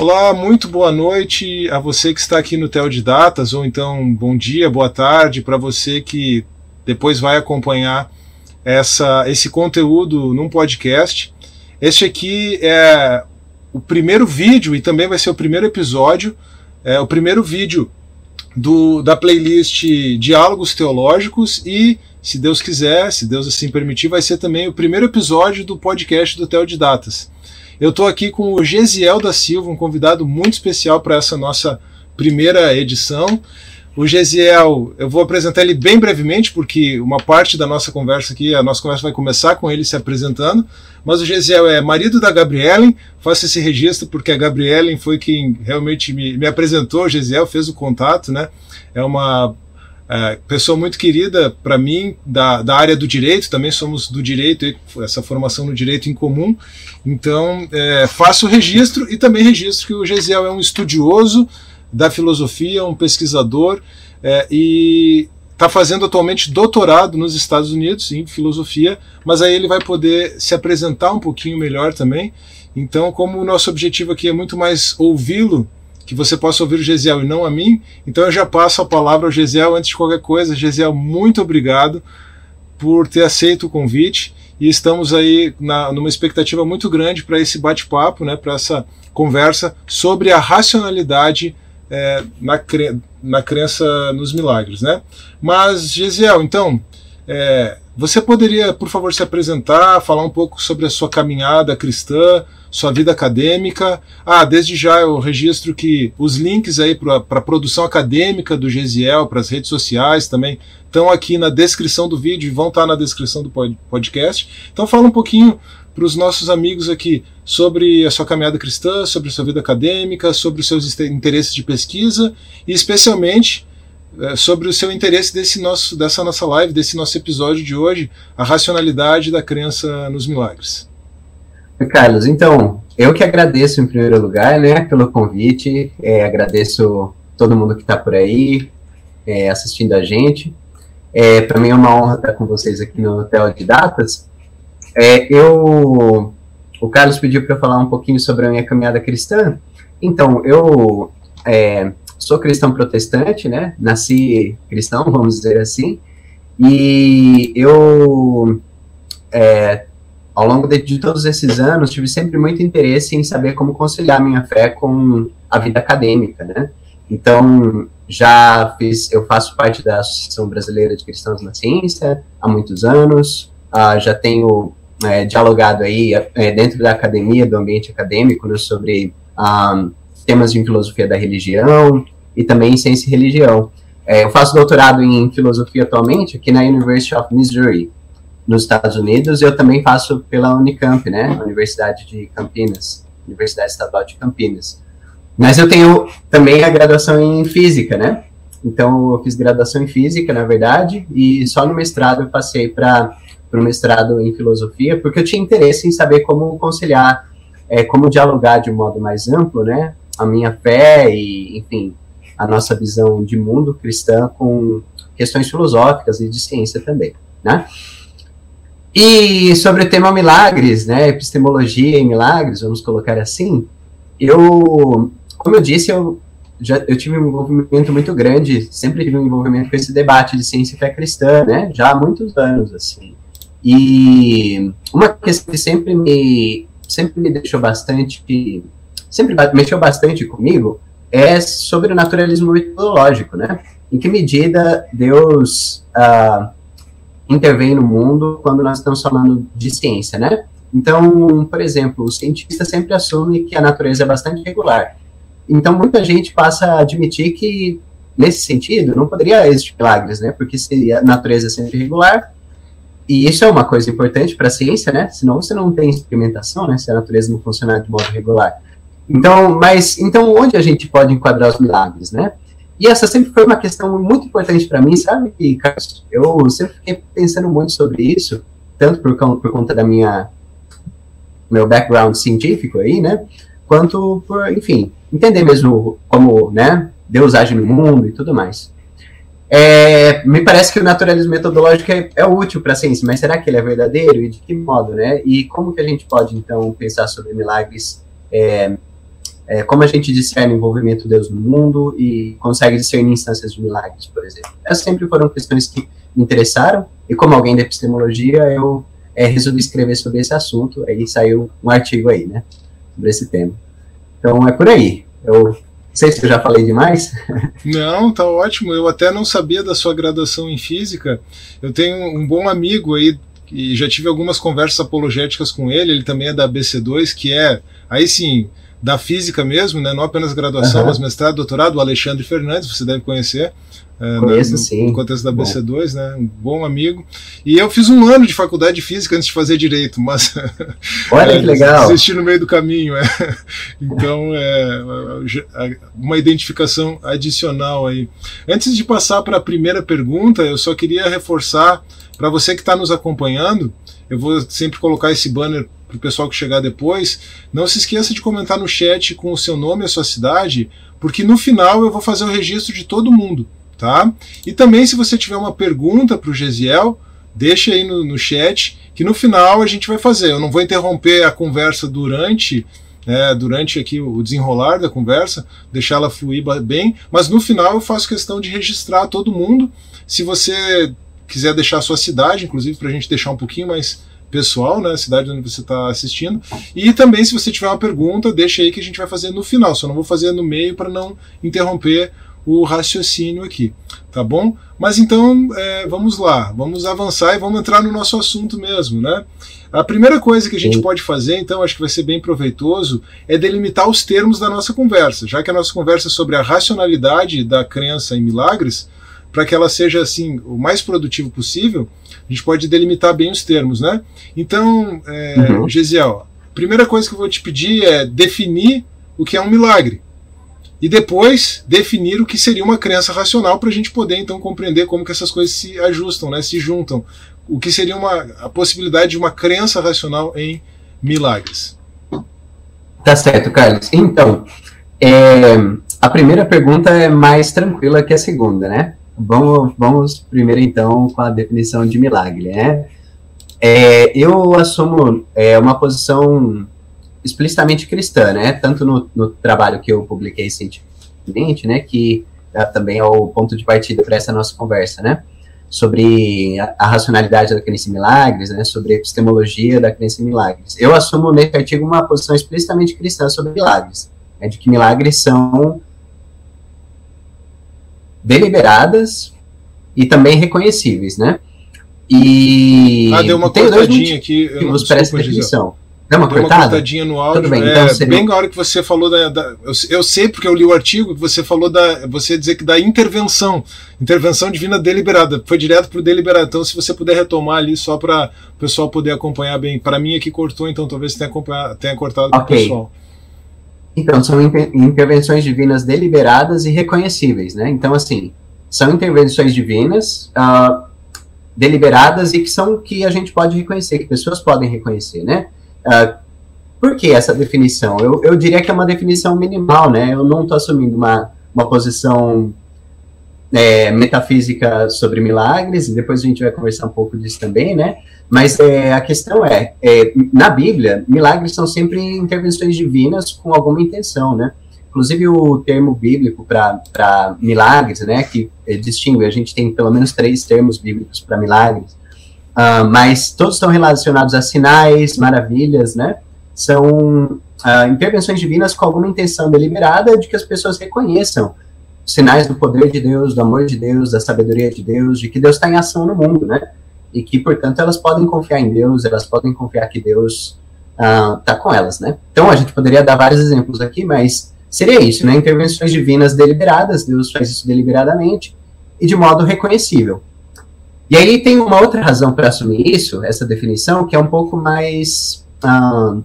Olá, muito boa noite a você que está aqui no Tel de Datas, ou então bom dia, boa tarde para você que depois vai acompanhar essa, esse conteúdo num podcast. Este aqui é o primeiro vídeo e também vai ser o primeiro episódio, é o primeiro vídeo do, da playlist Diálogos Teológicos e, se Deus quiser, se Deus assim permitir, vai ser também o primeiro episódio do podcast do Tel de Datas. Eu estou aqui com o Gesiel da Silva, um convidado muito especial para essa nossa primeira edição. O Gesiel, eu vou apresentar ele bem brevemente, porque uma parte da nossa conversa aqui, a nossa conversa vai começar com ele se apresentando, mas o Gesiel é marido da Gabrielen, faço esse registro porque a Gabrielen foi quem realmente me, me apresentou, o Gesiel fez o contato, né? É uma é, pessoa muito querida para mim da, da área do direito, também somos do direito, essa formação no direito em comum. Então, é, faço o registro e também registro que o Gesiel é um estudioso da filosofia, um pesquisador é, e está fazendo atualmente doutorado nos Estados Unidos em filosofia, mas aí ele vai poder se apresentar um pouquinho melhor também. Então, como o nosso objetivo aqui é muito mais ouvi-lo que você possa ouvir o Gesiel e não a mim. Então eu já passo a palavra ao Gesiel antes de qualquer coisa. Gesiel, muito obrigado por ter aceito o convite e estamos aí na, numa expectativa muito grande para esse bate-papo, né, para essa conversa sobre a racionalidade é, na, cre na crença nos milagres. Né? Mas, Gesiel, então, é, você poderia, por favor, se apresentar, falar um pouco sobre a sua caminhada cristã, sua vida acadêmica. Ah, desde já eu registro que os links aí para a produção acadêmica do Gesiel, para as redes sociais também, estão aqui na descrição do vídeo e vão estar na descrição do podcast. Então fala um pouquinho para os nossos amigos aqui sobre a sua caminhada cristã, sobre a sua vida acadêmica, sobre os seus interesses de pesquisa e especialmente sobre o seu interesse desse nosso, dessa nossa live, desse nosso episódio de hoje, a racionalidade da crença nos milagres. Carlos, então, eu que agradeço em primeiro lugar, né, pelo convite, é, agradeço todo mundo que está por aí é, assistindo a gente. É, Para mim é uma honra estar com vocês aqui no Hotel de Datas. É, eu, o Carlos pediu para falar um pouquinho sobre a minha caminhada cristã. Então, eu é, sou cristão protestante, né? Nasci cristão, vamos dizer assim. E eu é, ao longo de, de, todos esses anos, tive sempre muito interesse em saber como conciliar minha fé com a vida acadêmica, né? Então, já fiz, eu faço parte da Associação Brasileira de Cristãos na Ciência há muitos anos, uh, já tenho é, dialogado aí é, dentro da academia, do ambiente acadêmico, né, sobre um, temas de filosofia da religião e também ciência e religião. É, eu faço doutorado em filosofia atualmente aqui na University of Missouri, nos Estados Unidos, eu também faço pela Unicamp, né, Universidade de Campinas, Universidade Estadual de Campinas. Mas eu tenho também a graduação em Física, né, então eu fiz graduação em Física, na verdade, e só no mestrado eu passei para o mestrado em Filosofia, porque eu tinha interesse em saber como conciliar, é, como dialogar de um modo mais amplo, né, a minha fé e, enfim, a nossa visão de mundo cristã com questões filosóficas e de ciência também, né? E sobre o tema milagres, né, epistemologia e milagres, vamos colocar assim, eu, como eu disse, eu já eu tive um envolvimento muito grande, sempre tive um envolvimento com esse debate de ciência e fé cristã, né, já há muitos anos, assim. E uma questão que sempre me, sempre me deixou bastante, sempre mexeu bastante comigo, é sobre o naturalismo metodológico, né, em que medida Deus... Uh, intervém no mundo quando nós estamos falando de ciência, né? Então, por exemplo, o cientista sempre assume que a natureza é bastante regular. Então, muita gente passa a admitir que, nesse sentido, não poderia existir milagres, né? Porque se a natureza é sempre regular, e isso é uma coisa importante para a ciência, né? Senão você não tem experimentação, né? Se a natureza não funcionar de modo regular. Então, mas, então, onde a gente pode enquadrar os milagres, né? E essa sempre foi uma questão muito importante para mim, sabe, Carlos? Eu sempre fiquei pensando muito sobre isso, tanto por, por conta da minha meu background científico aí, né? Quanto por, enfim, entender mesmo como, né, Deus age no mundo e tudo mais. É, me parece que o naturalismo metodológico é, é útil para a ciência, mas será que ele é verdadeiro e de que modo, né? E como que a gente pode então pensar sobre milagres é, É, como a gente discerne o envolvimento de Deus no mundo e consegue discernir instâncias de milagres, por exemplo. Essas sempre foram questões que me interessaram, e como alguém da epistemologia, eu é, resolvi escrever sobre esse assunto, aí saiu um artigo aí, né, sobre esse tema. Então é por aí. Eu não sei se eu já falei demais. Não, tá ótimo. Eu até não sabia da sua graduação em física. Eu tenho um bom amigo aí e já tive algumas conversas apologéticas com ele. Ele também é da BC2, que é aí sim da física mesmo, né? Não apenas graduação, uhum. mas mestrado, doutorado. O Alexandre Fernandes, você deve conhecer. É, Conheço, no, sim. No contexto da BC2, né? Um bom amigo. E eu fiz um ano de faculdade de física antes de fazer direito, mas. Olha que legal. Desisti no meio do caminho, é. Então, é uma identificação adicional aí. Antes de passar para a primeira pergunta, eu só queria reforçar para você que está nos acompanhando. Eu vou sempre colocar esse banner para o pessoal que chegar depois. Não se esqueça de comentar no chat com o seu nome e a sua cidade, porque no final eu vou fazer o registro de todo mundo tá? E também se você tiver uma pergunta para o Gesiel, deixa aí no, no chat, que no final a gente vai fazer. Eu não vou interromper a conversa durante né, durante aqui o desenrolar da conversa, deixá-la fluir bem, mas no final eu faço questão de registrar todo mundo. Se você quiser deixar a sua cidade, inclusive para a gente deixar um pouquinho mais pessoal, né, cidade onde você está assistindo. E também, se você tiver uma pergunta, deixa aí que a gente vai fazer no final. Só não vou fazer no meio para não interromper o raciocínio aqui, tá bom? Mas então é, vamos lá, vamos avançar e vamos entrar no nosso assunto mesmo, né? A primeira coisa que a gente Sim. pode fazer, então, acho que vai ser bem proveitoso, é delimitar os termos da nossa conversa, já que a nossa conversa é sobre a racionalidade da crença em milagres, para que ela seja assim o mais produtivo possível, a gente pode delimitar bem os termos, né? Então, é, uhum. Gesiel, a primeira coisa que eu vou te pedir é definir o que é um milagre e depois definir o que seria uma crença racional para a gente poder então compreender como que essas coisas se ajustam, né, se juntam. O que seria uma, a possibilidade de uma crença racional em milagres. Tá certo, Carlos. Então, é, a primeira pergunta é mais tranquila que a segunda, né? Vamos, vamos primeiro então com a definição de milagre, né? É, eu assumo é, uma posição explicitamente cristã, né? Tanto no, no trabalho que eu publiquei recentemente, né? Que é, também é o ponto de partida para essa nossa conversa, né? Sobre a, a, racionalidade da crença em milagres, né? Sobre a epistemologia da crença em milagres. Eu assumo nesse artigo uma posição explicitamente cristã sobre milagres, né? de que milagres são deliberadas e também reconhecíveis, né? E ah, deu uma cortadinha aqui. Eu não, para essa definição. Deu uma, Deu uma cortadinha no áudio. Tudo bem, é, então seria... bem na hora que você falou da. da eu, eu, sei porque eu li o artigo que você falou da. Você dizer que da intervenção. Intervenção divina deliberada. Foi direto para o deliberado. Então, se você puder retomar ali só para o pessoal poder acompanhar bem. Para mim aqui cortou, então talvez tenha, tenha cortado para o pessoal. Então, são inter intervenções divinas deliberadas e reconhecíveis, né? Então, assim, são intervenções divinas uh, deliberadas e que são que a gente pode reconhecer, que pessoas podem reconhecer, né? Uh, por que essa definição? Eu, eu diria que é uma definição minimal, né? Eu não estou assumindo uma, uma posição é, metafísica sobre milagres, e depois a gente vai conversar um pouco disso também, né? Mas é, a questão é, é, na Bíblia, milagres são sempre intervenções divinas com alguma intenção, né? Inclusive o termo bíblico para milagres, né, que distingue, a gente tem pelo menos três termos bíblicos para milagres, Uh, mas todos estão relacionados a sinais, maravilhas, né? São uh, intervenções divinas com alguma intenção deliberada de que as pessoas reconheçam sinais do poder de Deus, do amor de Deus, da sabedoria de Deus, de que Deus está em ação no mundo, né? E que, portanto, elas podem confiar em Deus, elas podem confiar que Deus está ah, uh, com elas, né? Então, a gente poderia dar vários exemplos aqui, mas seria isso, né? Intervenções divinas deliberadas, Deus faz isso deliberadamente e de modo reconhecível. E aí tem uma outra razão para assumir isso, essa definição, que é um pouco mais ah,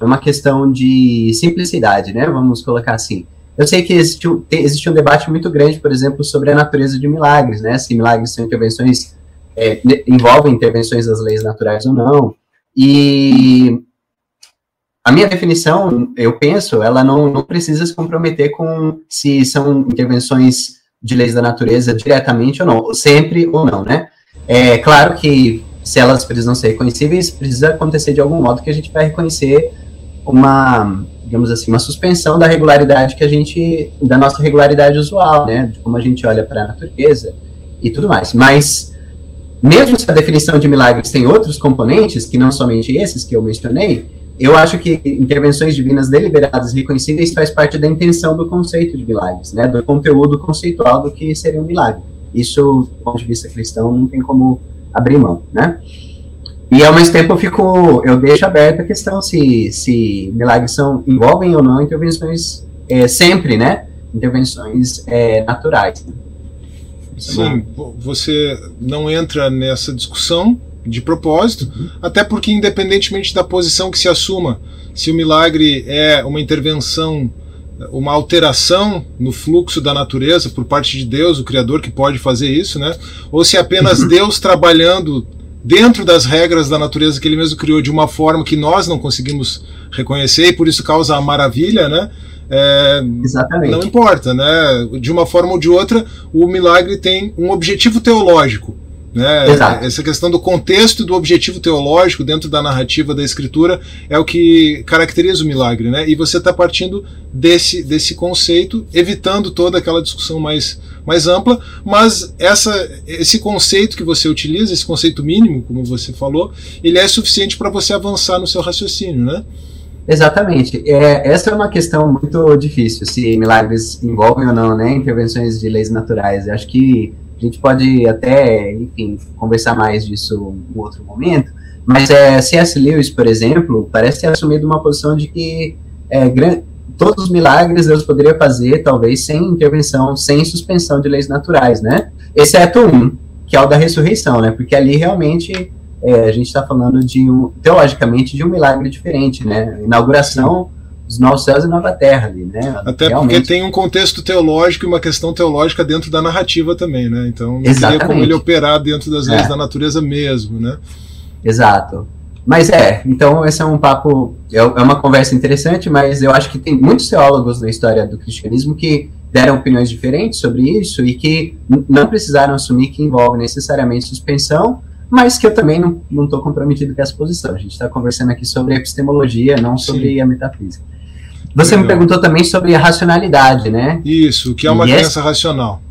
uma questão de simplicidade, né? Vamos colocar assim. Eu sei que existe um, existe um debate muito grande, por exemplo, sobre a natureza de milagres, né? Se milagres são intervenções, é, envolvem intervenções das leis naturais ou não. E a minha definição, eu penso, ela não, não precisa se comprometer com se são intervenções de leis da natureza diretamente ou não, sempre ou não, né? É claro que se elas precisam ser reconhecíveis, precisa acontecer de algum modo que a gente vai reconhecer uma digamos assim, uma suspensão da regularidade que a gente, da nossa regularidade usual, né, de como a gente olha para a natureza e tudo mais. Mas, mesmo se a definição de milagres tem outros componentes, que não somente esses que eu mencionei, eu acho que intervenções divinas deliberadas e reconhecíveis faz parte da intenção do conceito de milagres, né, do conteúdo conceitual do que seria um milagre. Isso, do ponto de vista cristão, não tem como abrir mão, né? E ao mesmo tempo eu fico, eu deixo aberta a questão se, se milagres são, envolvem ou não intervenções é, sempre, né? Intervenções é, naturais. Né? Sim, você não entra nessa discussão de propósito, uhum. até porque independentemente da posição que se assuma, se o milagre é uma intervenção, uma alteração no fluxo da natureza por parte de Deus, o Criador que pode fazer isso, né? Ou se é apenas uhum. Deus trabalhando dentro das regras da natureza que ele mesmo criou de uma forma que nós não conseguimos reconhecer e por isso causa a maravilha, né? É, Exatamente. Não importa, né? De uma forma ou de outra, o milagre tem um objetivo teológico. Né? Exato. Essa questão do contexto e do objetivo teológico dentro da narrativa da escritura é o que caracteriza o milagre, né? E você está partindo desse, desse conceito, evitando toda aquela discussão mais, mais ampla, mas essa, esse conceito que você utiliza, esse conceito mínimo, como você falou, ele é suficiente para você avançar no seu raciocínio, né? Exatamente. É, essa é uma questão muito difícil, se milagres envolvem ou não, né? Intervenções de leis naturais. Eu acho que a gente pode até, enfim, conversar mais disso em outro momento, mas é, C.S. Lewis, por exemplo, parece ter assumido uma posição de que é, todos os milagres Deus poderia fazer, talvez sem intervenção, sem suspensão de leis naturais, né? Exceto um, que é o da ressurreição, né? Porque ali realmente é, a gente está falando de um, teologicamente, de um milagre diferente, né? Inauguração os novos céus e nova terra ali, né? Até Realmente. porque tem um contexto teológico e uma questão teológica dentro da narrativa também, né? Então não Exatamente. como ele operar dentro das leis é. da natureza mesmo, né? Exato. Mas é, então esse é um papo, é, é uma conversa interessante, mas eu acho que tem muitos teólogos na história do cristianismo que deram opiniões diferentes sobre isso e que não precisaram assumir que envolve necessariamente suspensão, mas que eu também não estou comprometido com essa posição. A gente está conversando aqui sobre epistemologia, não sobre Sim. a metafísica. Você Legal. me perguntou também sobre a racionalidade, né? Isso, o que é uma e crença esse... racional.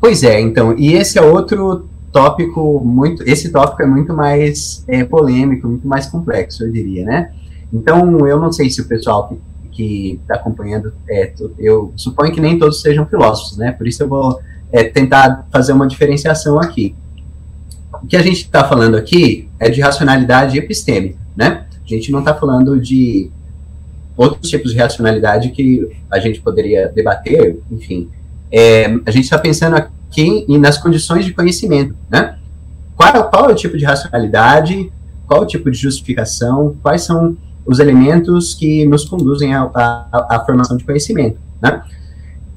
Pois é, então, e esse é outro tópico muito, esse tópico é muito mais é, polêmico, muito mais complexo, eu diria, né? Então, eu não sei se o pessoal que está acompanhando, é, eu suponho que nem todos sejam filósofos, né? Por isso eu vou é, tentar fazer uma diferenciação aqui. O que a gente está falando aqui é de racionalidade epistêmica, né? A gente não está falando de outros tipos de racionalidade que a gente poderia debater, enfim. É, a gente está pensando aqui nas condições de conhecimento, né? Qual, qual é o tipo de racionalidade, qual é o tipo de justificação, quais são os elementos que nos conduzem à formação de conhecimento, né?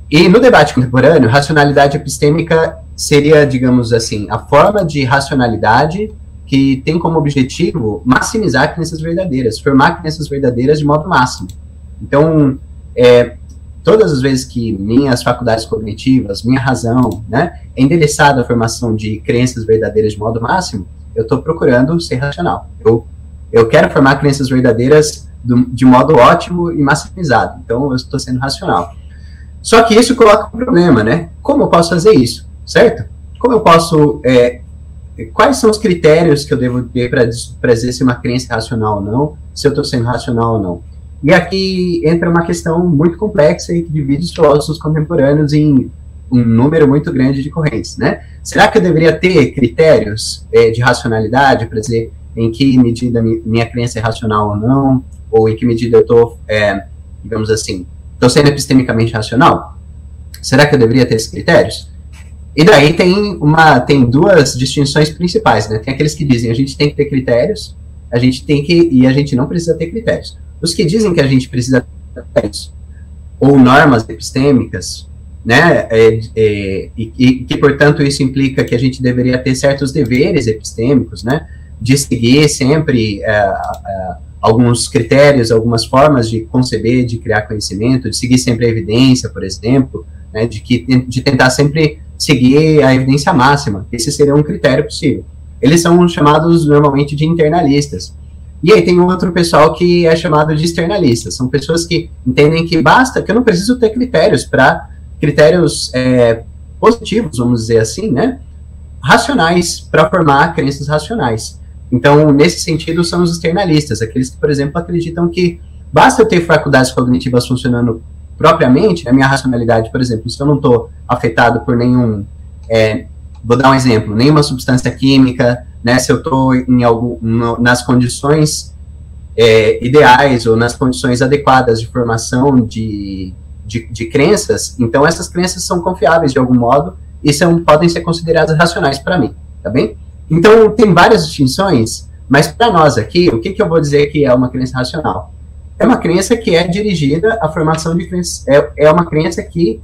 E no debate contemporâneo, racionalidade epistêmica seria, digamos assim, a forma de racionalidade que tem como objetivo maximizar crenças verdadeiras, formar crenças verdadeiras de modo máximo. Então, é, todas as vezes que minhas faculdades cognitivas, minha razão, né, é endereçada à formação de crenças verdadeiras de modo máximo, eu estou procurando ser racional. Eu, eu quero formar crenças verdadeiras do, de modo ótimo e maximizado. Então, eu estou sendo racional. Só que isso coloca um problema, né? Como eu posso fazer isso, certo? Como eu posso é, quais são os critérios que eu devo ter para dizer se uma crença é racional ou não, se eu estou sendo racional ou não. E aqui entra uma questão muito complexa e que divide os filósofos contemporâneos em um número muito grande de correntes, né? Será que eu deveria ter critérios é, de racionalidade para dizer em que medida minha crença é racional ou não, ou em que medida eu estou, é, digamos assim, estou sendo epistemicamente racional? Será que eu deveria ter esses critérios? E daí tem uma tem duas distinções principais, né? Tem aqueles que dizem a gente tem que ter critérios, a gente tem que e a gente não precisa ter critérios. Os que dizem que a gente precisa ter critérios ou normas epistêmicas, né? É, é, e, e, que portanto isso implica que a gente deveria ter certos deveres epistêmicos, né? De seguir sempre é, é alguns critérios, algumas formas de conceber, de criar conhecimento, de seguir sempre a evidência, por exemplo, né? De que de tentar sempre seguir a evidência máxima. Esse seria um critério possível. Eles são chamados normalmente de internalistas. E aí tem outro pessoal que é chamado de externalistas. São pessoas que entendem que basta, que eu não preciso ter critérios para critérios é, positivos, vamos dizer assim, né? Racionais para formar crenças racionais. Então, nesse sentido, são os externalistas, aqueles que, por exemplo, acreditam que basta eu ter faculdades cognitivas funcionando propriamente, a minha racionalidade, por exemplo, se eu não estou afetado por nenhum, é, vou dar um exemplo, nenhuma substância química, né, se eu estou em algum, nas condições é, ideais ou nas condições adequadas de formação de, de, de, crenças, então essas crenças são confiáveis de algum modo e são, podem ser consideradas racionais para mim, tá bem? Então, tem várias distinções, mas para nós aqui, o que, que eu vou dizer que é uma crença racional? É uma crença que é dirigida à formação de crenças, é, é uma crença que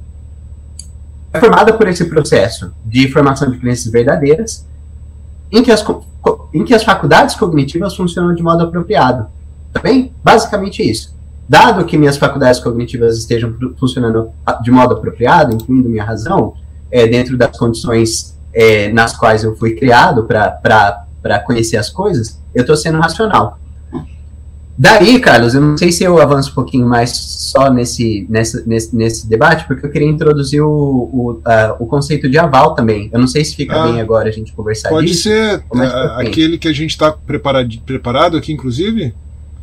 é formada por esse processo de formação de crenças verdadeiras, em que as, em que as faculdades cognitivas funcionam de modo apropriado. Tá bem? Basicamente isso. Dado que minhas faculdades cognitivas estejam funcionando de modo apropriado, incluindo minha razão, é, dentro das condições é, nas quais eu fui criado para conhecer as coisas, eu estou sendo racional. Daí, Carlos, eu não sei se eu avanço um pouquinho mais só nesse, nesse, nesse, nesse debate, porque eu queria introduzir o, o, uh, o conceito de aval também. Eu não sei se fica ah, bem agora a gente conversar pode disso. Pode ser uh, aquele que a gente está preparado, preparado aqui, inclusive?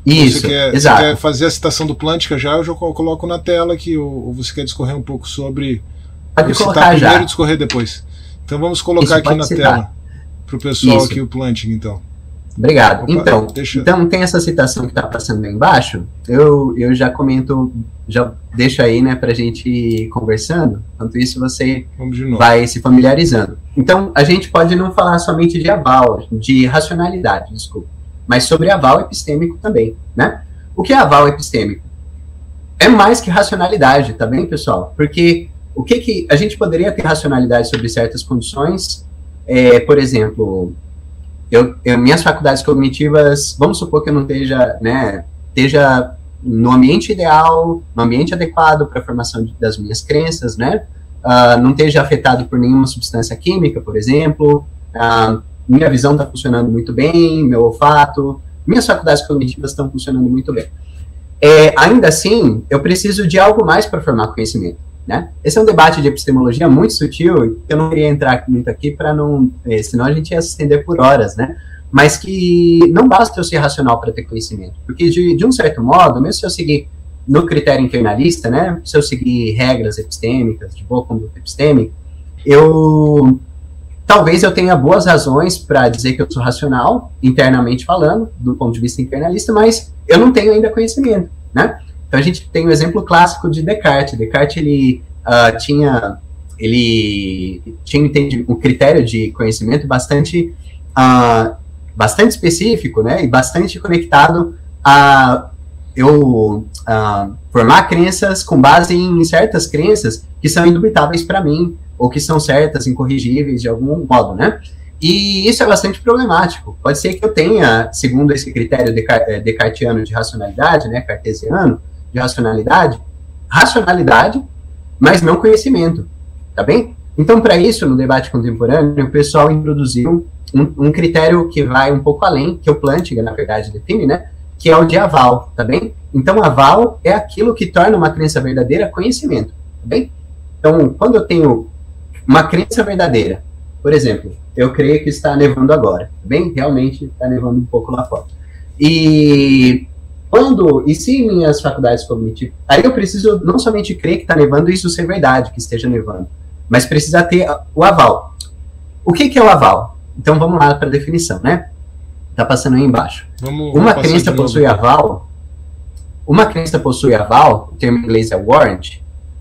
Isso, você quer, exato. Você quer fazer a citação do Plântica já, eu já coloco na tela aqui, ou, ou você quer discorrer um pouco sobre... Pode colocar primeiro já. e discorrer depois. Então vamos colocar Isso, aqui na citar. tela para o pessoal Isso. aqui o planting, então. Obrigado. Opa, então, deixa... então tem essa citação que está passando aí embaixo. Eu, eu já comento, já deixo aí, né, para a gente ir conversando. Enquanto isso, você vai se familiarizando. Então, a gente pode não falar somente de aval, de racionalidade, desculpa, mas sobre aval epistêmico também, né? O que é aval epistêmico? É mais que racionalidade, tá bem, pessoal? Porque o que que a gente poderia ter racionalidade sobre certas condições? É, por exemplo, eu, eu, minhas faculdades cognitivas, vamos supor que eu não esteja, né, esteja no ambiente ideal, no ambiente adequado para a formação de, das minhas crenças, né? Uh, não esteja afetado por nenhuma substância química, por exemplo. Uh, minha visão está funcionando muito bem, meu olfato, minhas faculdades cognitivas estão funcionando muito bem. É, ainda assim, eu preciso de algo mais para formar conhecimento. Né? Esse é um debate de epistemologia muito sutil, eu não queria entrar muito aqui para não, eh, senão a gente ia se estender por horas, né? Mas que não basta eu ser racional para ter conhecimento, porque de, de um certo modo, mesmo se eu seguir no critério internalista, né, se eu seguir regras epistêmicas, de boa conduta epistêmica, eu talvez eu tenha boas razões para dizer que eu sou racional, internamente falando, do ponto de vista internalista, mas eu não tenho ainda conhecimento, né? Então a gente tem o um exemplo clássico de Descartes. Descartes ele uh, tinha ele tinha um critério de conhecimento bastante uh, bastante específico, né, e bastante conectado a eu uh, formar crenças com base em certas crenças que são indubitáveis para mim ou que são certas, incorrigíveis de algum modo, né? E isso é bastante problemático. Pode ser que eu tenha, segundo esse critério eh, descartiano de racionalidade, né, cartesiano, de racionalidade, racionalidade, mas não conhecimento, tá bem? Então, para isso, no debate contemporâneo, o pessoal introduziu um, um, critério que vai um pouco além, que o Plantinga, na verdade, define, né? Que é o de aval, tá bem? Então, aval é aquilo que torna uma crença verdadeira conhecimento, tá bem? Então, quando eu tenho uma crença verdadeira, por exemplo, eu creio que está nevando agora, tá bem? Realmente está nevando um pouco lá fora. E quando, e se minhas faculdades cognitivas. Aí eu preciso não somente crer que está nevando isso ser verdade, que esteja nevando, mas precisa ter o aval. O que, que é o aval? Então vamos lá para a definição, né? Tá passando aí embaixo. Vamos, uma vamos crença possui aval. Uma crença possui aval, o termo em inglês é warrant,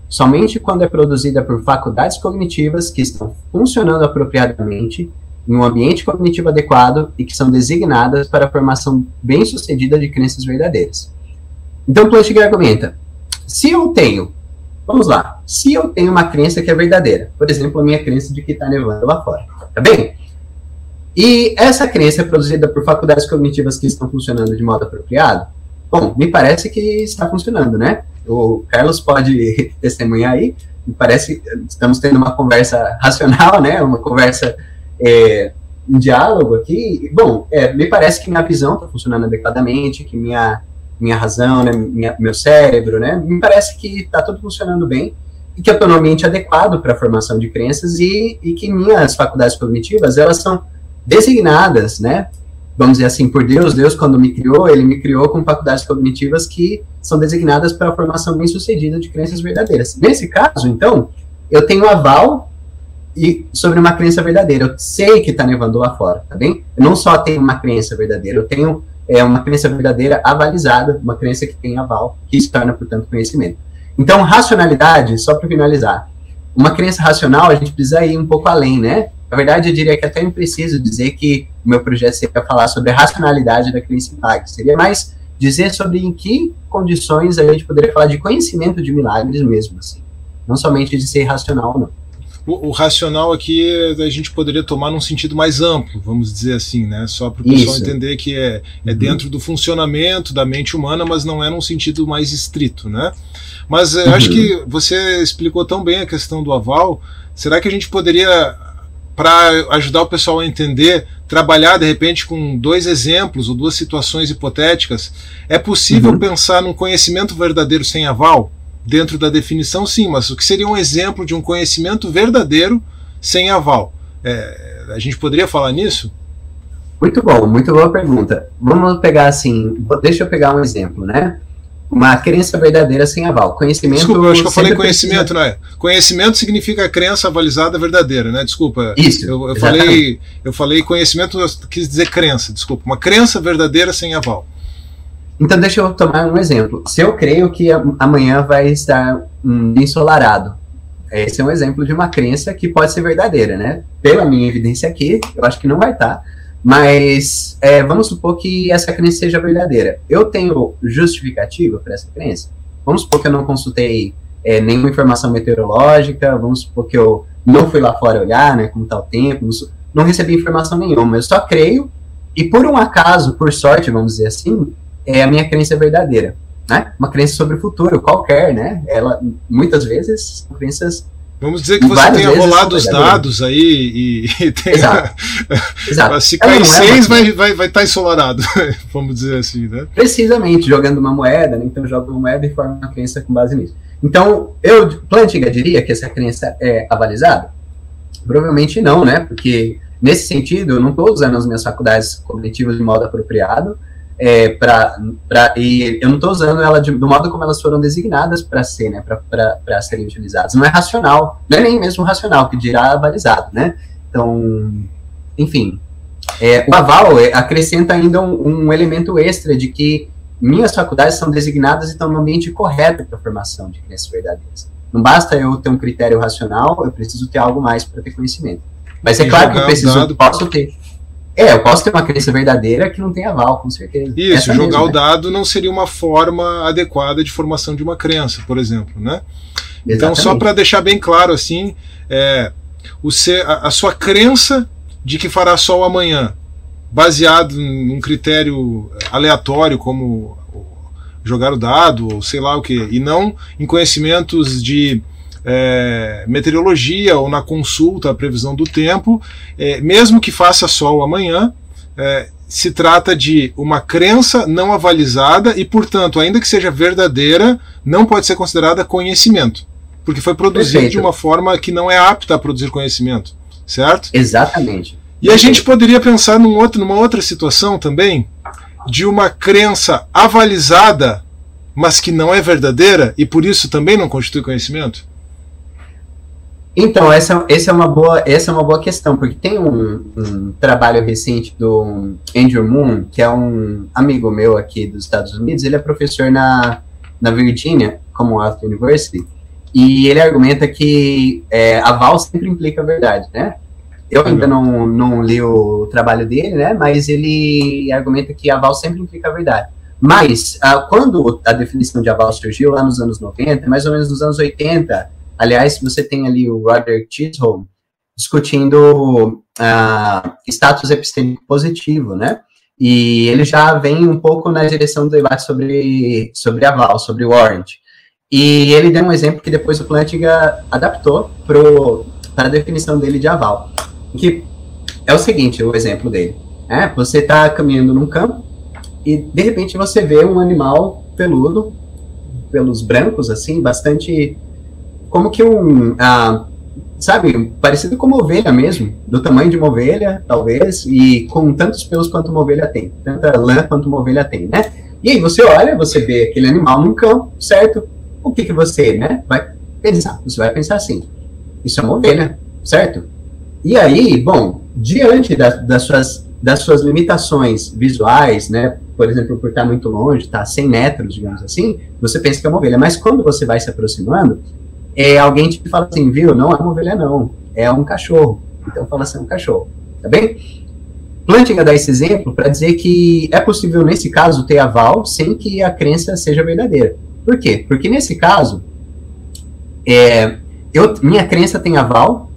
somente quando é produzida por faculdades cognitivas que estão funcionando apropriadamente em um ambiente cognitivo adequado e que são designadas para a formação bem-sucedida de crenças verdadeiras. Então, Plantinga argumenta: se eu tenho, vamos lá, se eu tenho uma crença que é verdadeira, por exemplo, a minha crença de que está nevando lá fora, tá bem? E essa crença é produzida por faculdades cognitivas que estão funcionando de modo apropriado? Bom, me parece que está funcionando, né? O Carlos pode testemunhar aí. Me parece estamos tendo uma conversa racional, né? Uma conversa é, em diálogo aqui, bom, é, me parece que minha visão está funcionando adequadamente, que minha, minha razão, né, minha, meu cérebro, né, me parece que está tudo funcionando bem e que eu estou no ambiente adequado para a formação de crenças e, e que minhas faculdades cognitivas, elas são designadas, né, vamos dizer assim, por Deus, Deus quando me criou, ele me criou com faculdades cognitivas que são designadas para a formação bem-sucedida de crenças verdadeiras. Nesse caso, então, eu tenho aval e sobre uma crença verdadeira. Eu sei que está nevando lá fora, tá bem? Eu não só tenho uma crença verdadeira, eu tenho é, uma crença verdadeira avalizada, uma crença que tem aval, que se torna, portanto, conhecimento. Então, racionalidade, só para finalizar, uma crença racional, a gente precisa ir um pouco além, né? Na verdade, eu diria que até é impreciso dizer que o meu projeto seria falar sobre a racionalidade da crença em milagres. Seria mais dizer sobre em que condições a gente poderia falar de conhecimento de milagres mesmo, assim. Não somente de ser racional, não. O, o, racional aqui a gente poderia tomar num sentido mais amplo, vamos dizer assim, né? Só para o pessoal entender que é, é uhum. dentro do funcionamento da mente humana, mas não é num sentido mais estrito, né? Mas eu uhum. acho que você explicou tão bem a questão do aval. Será que a gente poderia para ajudar o pessoal a entender, trabalhar de repente com dois exemplos ou duas situações hipotéticas, é possível uhum. pensar num conhecimento verdadeiro sem aval? Dentro da definição, sim, mas o que seria um exemplo de um conhecimento verdadeiro sem aval? É, a gente poderia falar nisso? Muito bom, muito boa pergunta. Vamos pegar assim, deixa eu pegar um exemplo, né? uma crença verdadeira sem aval. Conhecimento. Desculpa, eu acho que eu falei conhecimento, precisa... não é? Conhecimento significa crença avalizada verdadeira, né? Desculpa. Isso. Eu, eu falei, eu falei conhecimento, eu quis dizer crença, desculpa. Uma crença verdadeira sem aval. Então, deixa eu tomar um exemplo. Se eu creio que amanhã vai estar um, ensolarado, esse é um exemplo de uma crença que pode ser verdadeira, né? Pela minha evidência aqui, eu acho que não vai estar. Mas é, vamos supor que essa crença seja verdadeira. Eu tenho justificativa para essa crença? Vamos supor que eu não consultei é, nenhuma informação meteorológica, vamos supor que eu não fui lá fora olhar, né, como está o tempo, não recebi informação nenhuma, eu só creio, e por um acaso, por sorte, vamos dizer assim, é a minha crença é verdadeira, né? Uma crença sobre o futuro, qualquer, né? Ela, muitas vezes, são crenças Vamos dizer que você tenha rolado os dados aí e, e tenha. Exato. Exato. Se cair é seis, vai estar vai, vai tá ensolarado, vamos dizer assim, né? Precisamente, jogando uma moeda, né? então joga uma moeda e forma uma crença com base nisso. Então, eu, Plantiga, diria que essa crença é avalizada? Provavelmente não, né? Porque, nesse sentido, eu não estou usando as minhas faculdades cognitivas de modo apropriado, é, pra, pra, e eu não estou usando ela de, do modo como elas foram designadas para ser, né, para serem utilizadas. Não é racional, não é nem mesmo racional, que dirá avalizado, né? Então, enfim, é, o aval é, acrescenta ainda um, um, elemento extra de que minhas faculdades são designadas e estão no ambiente correto para a formação de crenças verdadeiras. Não basta eu ter um critério racional, eu preciso ter algo mais para ter conhecimento. Mas é claro que eu preciso, posso ter é, eu posso ter uma crença verdadeira que não tem aval, com certeza. Isso, Essa jogar mesmo, o né? dado não seria uma forma adequada de formação de uma crença, por exemplo, né? Exatamente. Então, só para deixar bem claro assim, é, o ser, a, a, sua crença de que fará sol amanhã, baseado num critério aleatório como jogar o dado ou sei lá o que, e não em conhecimentos de é, meteorologia ou na consulta a previsão do tempo, é, mesmo que faça sol amanhã, é, se trata de uma crença não avalizada e, portanto, ainda que seja verdadeira, não pode ser considerada conhecimento, porque foi produzido Perfeito. de uma forma que não é apta a produzir conhecimento, certo? Exatamente. E a gente poderia pensar num outro, numa outra situação também, de uma crença avalizada, mas que não é verdadeira e por isso também não constitui conhecimento? Então, essa, essa, é uma boa, essa é uma boa questão, porque tem um, um, trabalho recente do Andrew Moon, que é um amigo meu aqui dos Estados Unidos, ele é professor na, na Virginia, Commonwealth University, e ele argumenta que é, aval sempre implica verdade, né? Eu ainda não, não li o trabalho dele, né? Mas ele argumenta que aval sempre implica verdade. Mas, uh, quando a definição de aval surgiu lá nos anos 90, mais ou menos nos anos 80, Aliás, você tem ali o Roger Chisholm discutindo uh, status epistêmico positivo, né? E ele já vem um pouco na direção do debate sobre, sobre aval, sobre warrant. E ele deu um exemplo que depois o Plantinga adaptou para a definição dele de aval. Que é o seguinte, o exemplo dele. É, você está caminhando num campo e de repente você vê um animal peludo, pelos brancos, assim, bastante. Como que um. Ah, sabe, parecido com uma ovelha mesmo, do tamanho de uma ovelha, talvez, e com tantos pelos quanto uma ovelha tem, tanta lã quanto uma ovelha tem, né? E aí você olha, você vê aquele animal num campo, certo? O que que você, né, vai pensar? Você vai pensar assim, isso é uma ovelha, certo? E aí, bom, diante da, das, suas, das suas limitações visuais, né, por exemplo, por estar muito longe, tá 100 metros, digamos assim, você pensa que é uma ovelha. Mas quando você vai se aproximando, é, alguém te fala assim, viu, não é uma ovelha não, é um cachorro. Então fala assim, é um cachorro, tá bem? Plantinga dá esse exemplo para dizer que é possível, nesse caso, ter aval sem que a crença seja verdadeira. Por quê? Porque nesse caso, é, eu, minha crença tem aval,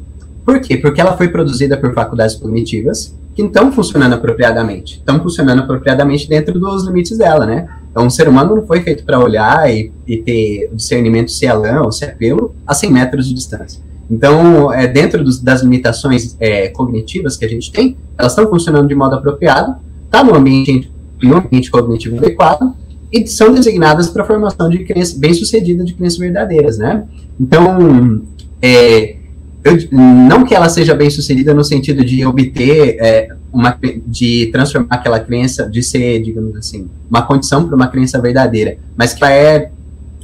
por quê? Porque ela foi produzida por faculdades cognitivas, que estão funcionando apropriadamente, estão funcionando apropriadamente dentro dos limites dela, né? Então, um ser humano não foi feito para olhar e, e, ter discernimento se é lã ou se é pelo a 100 metros de distância. Então, é, dentro dos, das limitações é, cognitivas que a gente tem, elas estão funcionando de modo apropriado, está no ambiente, no ambiente cognitivo adequado, e são designadas para a formação de crenças bem-sucedida de crenças verdadeiras, né? Então, é, eu, não que ela seja bem sucedida no sentido de obter é, uma de transformar aquela crença de ser digamos assim uma condição para uma crença verdadeira mas que ela é,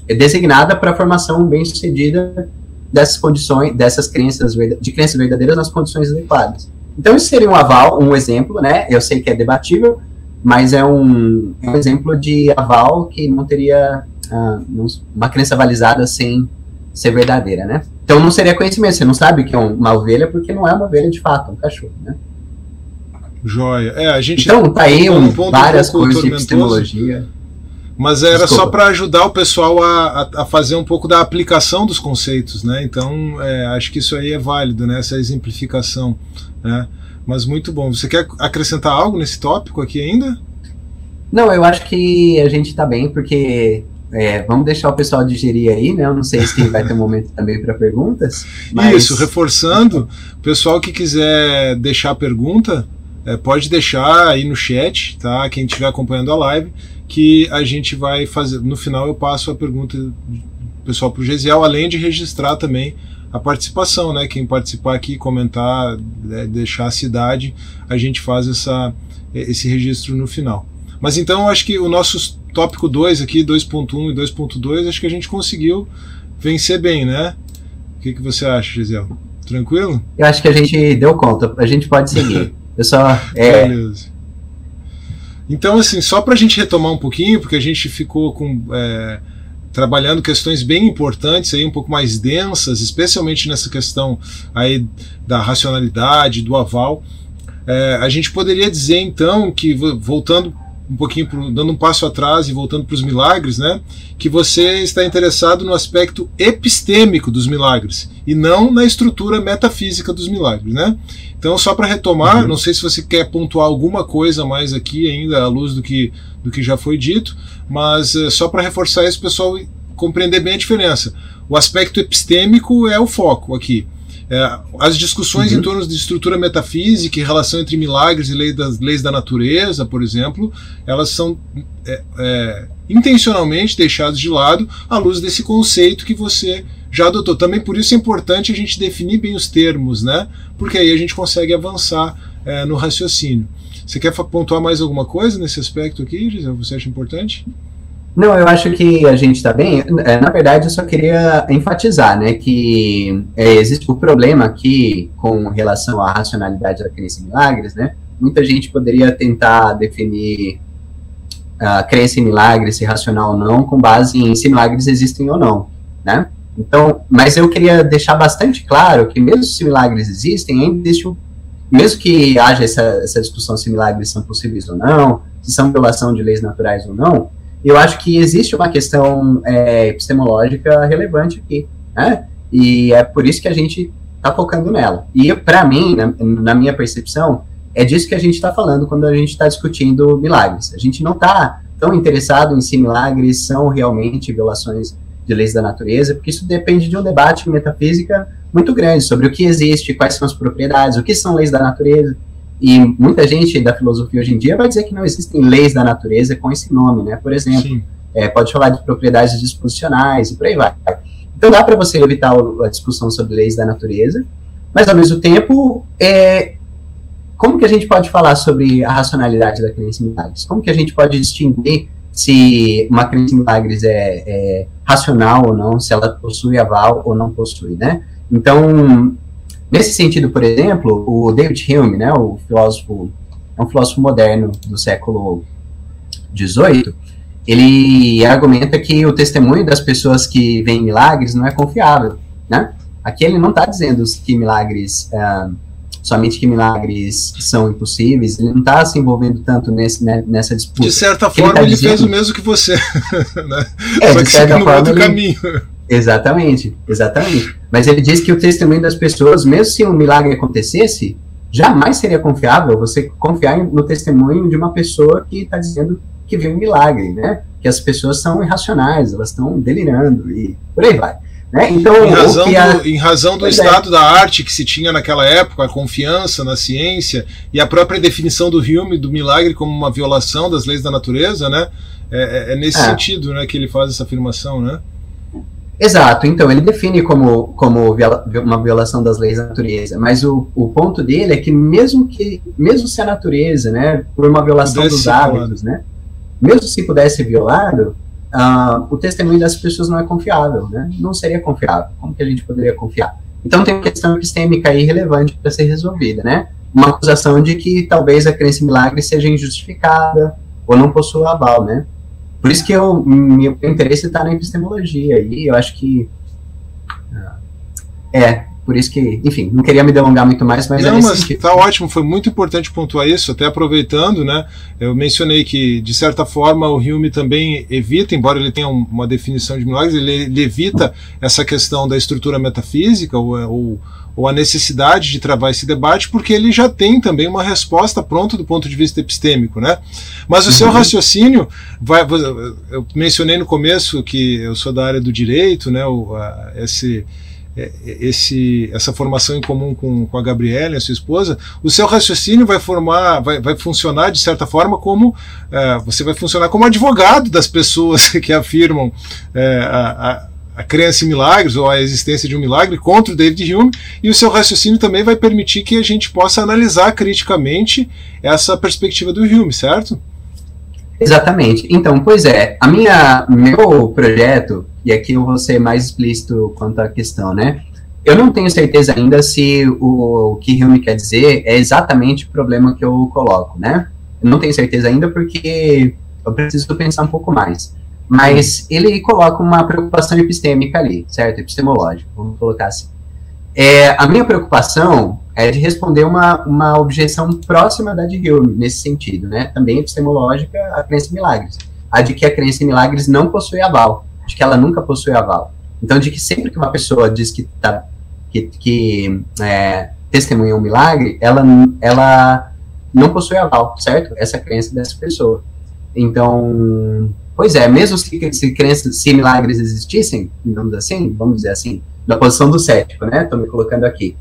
é designada para a formação bem sucedida dessas condições dessas crenças de crenças verdadeiras nas condições adequadas então isso seria um aval um exemplo né eu sei que é debatível mas é um, é um exemplo de aval que não teria uh, uma crença avalizada sem ser verdadeira, né? Então não seria conhecimento, você não sabe que é uma ovelha porque não é uma ovelha de fato, é um cachorro, né? Joia. É, a gente então tá aí um, várias um coisas de epistemologia. Mas era Desculpa. só para ajudar o pessoal a, a, fazer um pouco da aplicação dos conceitos, né? Então, é, acho que isso aí é válido, né? Essa exemplificação, né? Mas muito bom. Você quer acrescentar algo nesse tópico aqui ainda? Não, eu acho que a gente está bem, porque é, vamos deixar o pessoal digerir aí, né? Eu não sei se vai ter um momento também para perguntas. Mas... Isso, reforçando, o pessoal que quiser deixar pergunta, é, pode deixar aí no chat, tá? Quem estiver acompanhando a live, que a gente vai fazer. No final eu passo a pergunta do pessoal para o Gesiel, além de registrar também a participação, né? Quem participar aqui, comentar, né, deixar a cidade, a gente faz essa, esse registro no final. Mas então eu acho que o nosso tópico 2 aqui, 2.1 e 2.2, acho que a gente conseguiu vencer bem, né? O que, que você acha, Gisele? Tranquilo? Eu acho que a gente deu conta, a gente pode seguir. Eu só. É... Beleza. Então, assim, só para a gente retomar um pouquinho, porque a gente ficou com. É, trabalhando questões bem importantes aí um pouco mais densas, especialmente nessa questão aí da racionalidade, do aval. É, a gente poderia dizer então que voltando um pouquinho pro, dando um passo atrás e voltando para os milagres, né? Que você está interessado no aspecto epistêmico dos milagres e não na estrutura metafísica dos milagres, né? Então, só para retomar, uhum. não sei se você quer pontuar alguma coisa mais aqui ainda à luz do que, do que já foi dito, mas uh, só para reforçar isso, pessoal compreender bem a diferença. O aspecto epistêmico é o foco aqui. É, as discussões uhum. em torno de estrutura metafísica e relação entre milagres e leis, das, leis da natureza, por exemplo, elas são é, é, intencionalmente deixadas de lado à luz desse conceito que você já adotou. Também por isso é importante a gente definir bem os termos, né? Porque aí a gente consegue avançar é, no raciocínio. Você quer pontuar mais alguma coisa nesse aspecto aqui, Gisele? Você acha importante? Não, eu acho que a gente está bem. É, na verdade, eu só queria enfatizar, né, que é, existe o problema aqui com relação à racionalidade da crença em milagres, né? Muita gente poderia tentar definir a crença em milagres, se racional ou não, com base em se milagres existem ou não, né? Então, mas eu queria deixar bastante claro que mesmo se milagres existem, existe mesmo que haja essa, essa discussão se milagres são possíveis ou não, se são violação de leis naturais ou não, eu acho que existe uma questão é, epistemológica relevante aqui, né? E é por isso que a gente está focando nela. E para mim, na, na, minha percepção, é disso que a gente está falando quando a gente está discutindo milagres. A gente não está tão interessado em se milagres são realmente violações de leis da natureza, porque isso depende de um debate metafísica muito grande sobre o que existe, quais são as propriedades, o que são leis da natureza. E muita gente da filosofia hoje em dia vai dizer que não existem leis da natureza com esse nome, né? Por exemplo, é, pode falar de propriedades disposicionais e por aí vai. Então dá para você evitar a discussão sobre leis da natureza, mas ao mesmo tempo, é, como que a gente pode falar sobre a racionalidade da crença em milagres? Como que a gente pode distinguir se uma crença em milagres é, é racional ou não, se ela possui aval ou não possui, né? Então, Nesse sentido, por exemplo, o David Hume, né, o filósofo, é um filósofo moderno do século XVIII, ele argumenta que o testemunho das pessoas que veem milagres não é confiável, né? Aqui ele não está dizendo que milagres, é, somente que milagres são impossíveis, ele não está se envolvendo tanto nesse, né, nessa disputa. De certa forma, ele, tá ele dizendo... fez o mesmo que você, né? É, Só de certa forma, ele... caminho. Exatamente, exatamente. Mas ele diz que o testemunho das pessoas, mesmo se um milagre acontecesse, jamais seria confiável você confiar no testemunho de uma pessoa que está dizendo que viu um milagre, né? Que as pessoas são irracionais, elas estão delirando e por aí vai. Né? Então, em razão, a... do, em razão do é. estado é. da arte que se tinha naquela época, a confiança na ciência e a própria definição do filme do milagre como uma violação das leis da natureza, né? É, é, é nesse é. sentido né, que ele faz essa afirmação, né? Exato, então ele define como, como viola, uma violação das leis da natureza, mas o, o ponto dele é que mesmo que, mesmo se a natureza, né, por uma violação dos hábitos, né, mesmo se pudesse ser violado, uh, o testemunho das pessoas não é confiável, né, não seria confiável, como que a gente poderia confiar? Então tem uma questão epistêmica aí relevante para ser resolvida, né, uma acusação de que talvez a crença em milagre seja injustificada ou não possua aval, né, por isso que eu, meu interesse está na epistemologia e eu acho que é, por isso que, enfim, não queria me delongar muito mais, mas não, é mas tá ótimo, foi muito importante pontuar isso, até aproveitando, né? Eu mencionei que de certa forma o Hume também evita, embora ele tenha uma definição de milagres, ele, ele evita essa questão da estrutura metafísica ou, ou ou a necessidade de travar esse debate, porque ele já tem também uma resposta pronta do ponto de vista epistêmico, né? Mas o seu uhum. raciocínio vai, eu mencionei no começo que eu sou da área do direito, né? O, a, esse é, esse, essa formação em comum com, com a Gabriela, a sua esposa, o seu raciocínio vai formar, vai, vai funcionar de certa forma como é, você vai funcionar como advogado das pessoas que afirmam é, a, a a crença em milagres ou a existência de um milagre contra o David Hume, e o seu raciocínio também vai permitir que a gente possa analisar criticamente essa perspectiva do Hume, certo? Exatamente. Então, pois é, a minha meu projeto, e aqui eu vou ser mais explícito quanto à questão, né? Eu não tenho certeza ainda se o, o que Hume quer dizer é exatamente o problema que eu coloco, né? Eu não tenho certeza ainda porque eu preciso pensar um pouco mais. Mas ele coloca uma preocupação epistêmica ali, certo? Epistemológica, vamos colocar assim. É, a minha preocupação é de responder uma, uma objeção próxima da de Hume, nesse sentido, né? Também epistemológica, a crença em milagres. A de que a crença em milagres não possui aval, de que ela nunca possui aval. Então, de que sempre que uma pessoa diz que, tá, que, que é, testemunha um milagre, ela, ela não possui aval, certo? Essa crença dessa pessoa. Então, Pois é, mesmo se, se crenças, se milagres existissem, digamos assim, vamos dizer assim, na posição do cético, né? Estou me colocando aqui.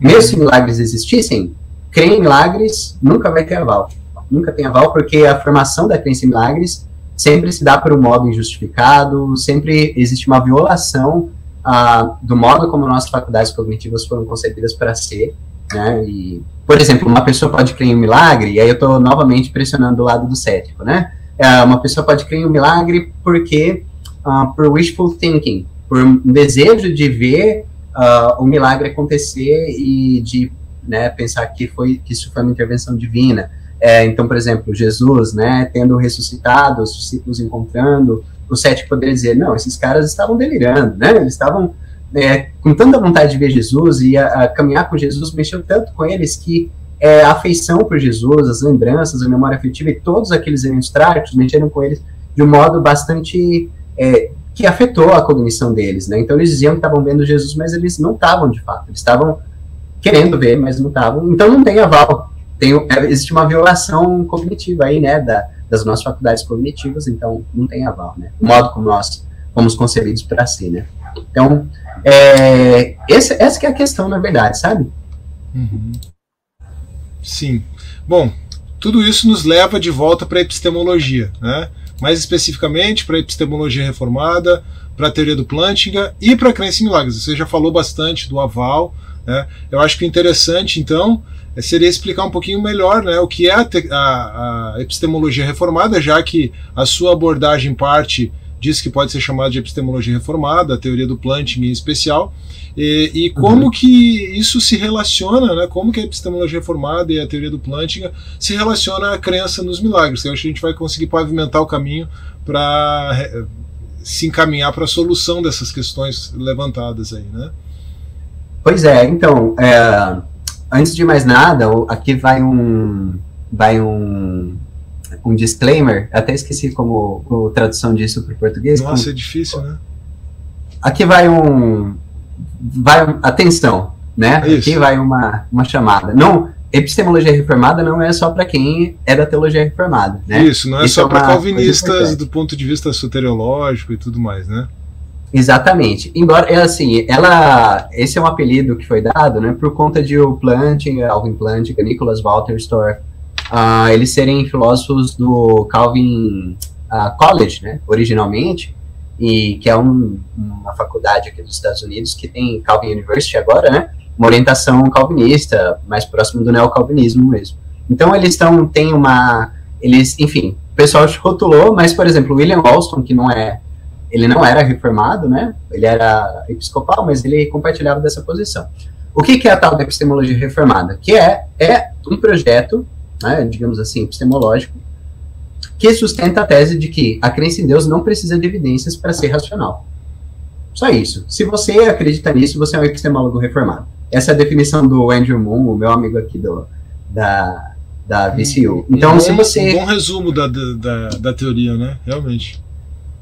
Mesmo se milagres existissem, crer em milagres nunca vai ter aval. Nunca tem aval, porque a formação da crença em milagres sempre se dá por um modo injustificado, sempre existe uma violação ah, do modo como nossas faculdades cognitivas foram concebidas para ser. Né? E, por exemplo, uma pessoa pode crer em um milagre, e aí eu estou novamente pressionando o lado do cético, né? É, uma pessoa pode em um milagre porque, uh, por wishful thinking, por um desejo de ver uh, o milagre acontecer e de né, pensar que, foi, que isso foi uma intervenção divina. É, então, por exemplo, Jesus, né, tendo ressuscitado, os discípulos encontrando, o cético poderia dizer, não, esses caras estavam delirando, né, eles estavam é, com tanta vontade de ver Jesus e a, a caminhar com Jesus mexeu tanto com eles que é, a afeição por Jesus, as lembranças, a memória afetiva e todos aqueles eventos trágicos mexeram com eles de um modo bastante é, que afetou a cognição deles, né? Então eles diziam que estavam vendo Jesus, mas eles não estavam de fato, eles estavam querendo ver, mas não estavam. Então não tem aval, tem, é, existe uma violação cognitiva aí, né, da, das nossas faculdades cognitivas, então não tem aval, né? O modo como nós fomos concebidos para ser, né? Então, é, essa é a questão, na verdade, sabe? Uhum. Sim. Bom, tudo isso nos leva de volta para a epistemologia, né? mais especificamente para a epistemologia reformada, para a teoria do Plantinga e para a crença em milagres. Você já falou bastante do aval. Né? Eu acho que o interessante, então, é, seria explicar um pouquinho melhor né, o que é a, a, a epistemologia reformada, já que a sua abordagem parte diz que pode ser chamada de epistemologia reformada, a teoria do Planting em especial, e, e como uhum. que isso se relaciona, né, como que a epistemologia reformada e a teoria do Plantinga se relaciona à crença nos milagres. Eu acho que a gente vai conseguir pavimentar o caminho para eh, se encaminhar para a solução dessas questões levantadas aí, né? Pois é, então, é, antes de mais nada, aqui vai um, vai um, um disclaimer, até esqueci como, como tradução disso para o português. Nossa, como, é difícil, né? Aqui vai um, vai atenção, né? Isso. Aqui vai uma, uma chamada. Não, epistemologia reformada não é só para quem é da teologia reformada, né? Isso, não é Isso só é para calvinistas do ponto de vista soteriológico e tudo mais, né? Exatamente. Embora, é assim, ela, esse é um apelido que foi dado, né, por conta de o Planting, Alvin Planting, Nicholas Walter Storr, uh, eles serem filósofos do Calvin uh, College, né, originalmente, e que é um, uma faculdade aqui dos Estados Unidos que tem Calvin University agora, né? Uma orientação calvinista, mais próximo do neocalvinismo mesmo. Então eles estão tem uma eles, enfim, o pessoal rotulou, mas por exemplo, William Alston, que não é ele não era reformado, né? Ele era episcopal, mas ele compartilhava dessa posição. O que, que é a tal da epistemologia reformada? Que é, é um projeto, né, digamos assim, epistemológico, que sustenta a tese de que a crença em Deus não precisa de evidências para ser racional. Só isso. Se você acredita nisso, você é um epistemólogo reformado. Essa é a definição do Andrew Moon, o meu amigo aqui do, da, da VCU. Então, um se você. Um bom resumo da, da, da teoria, né? Realmente.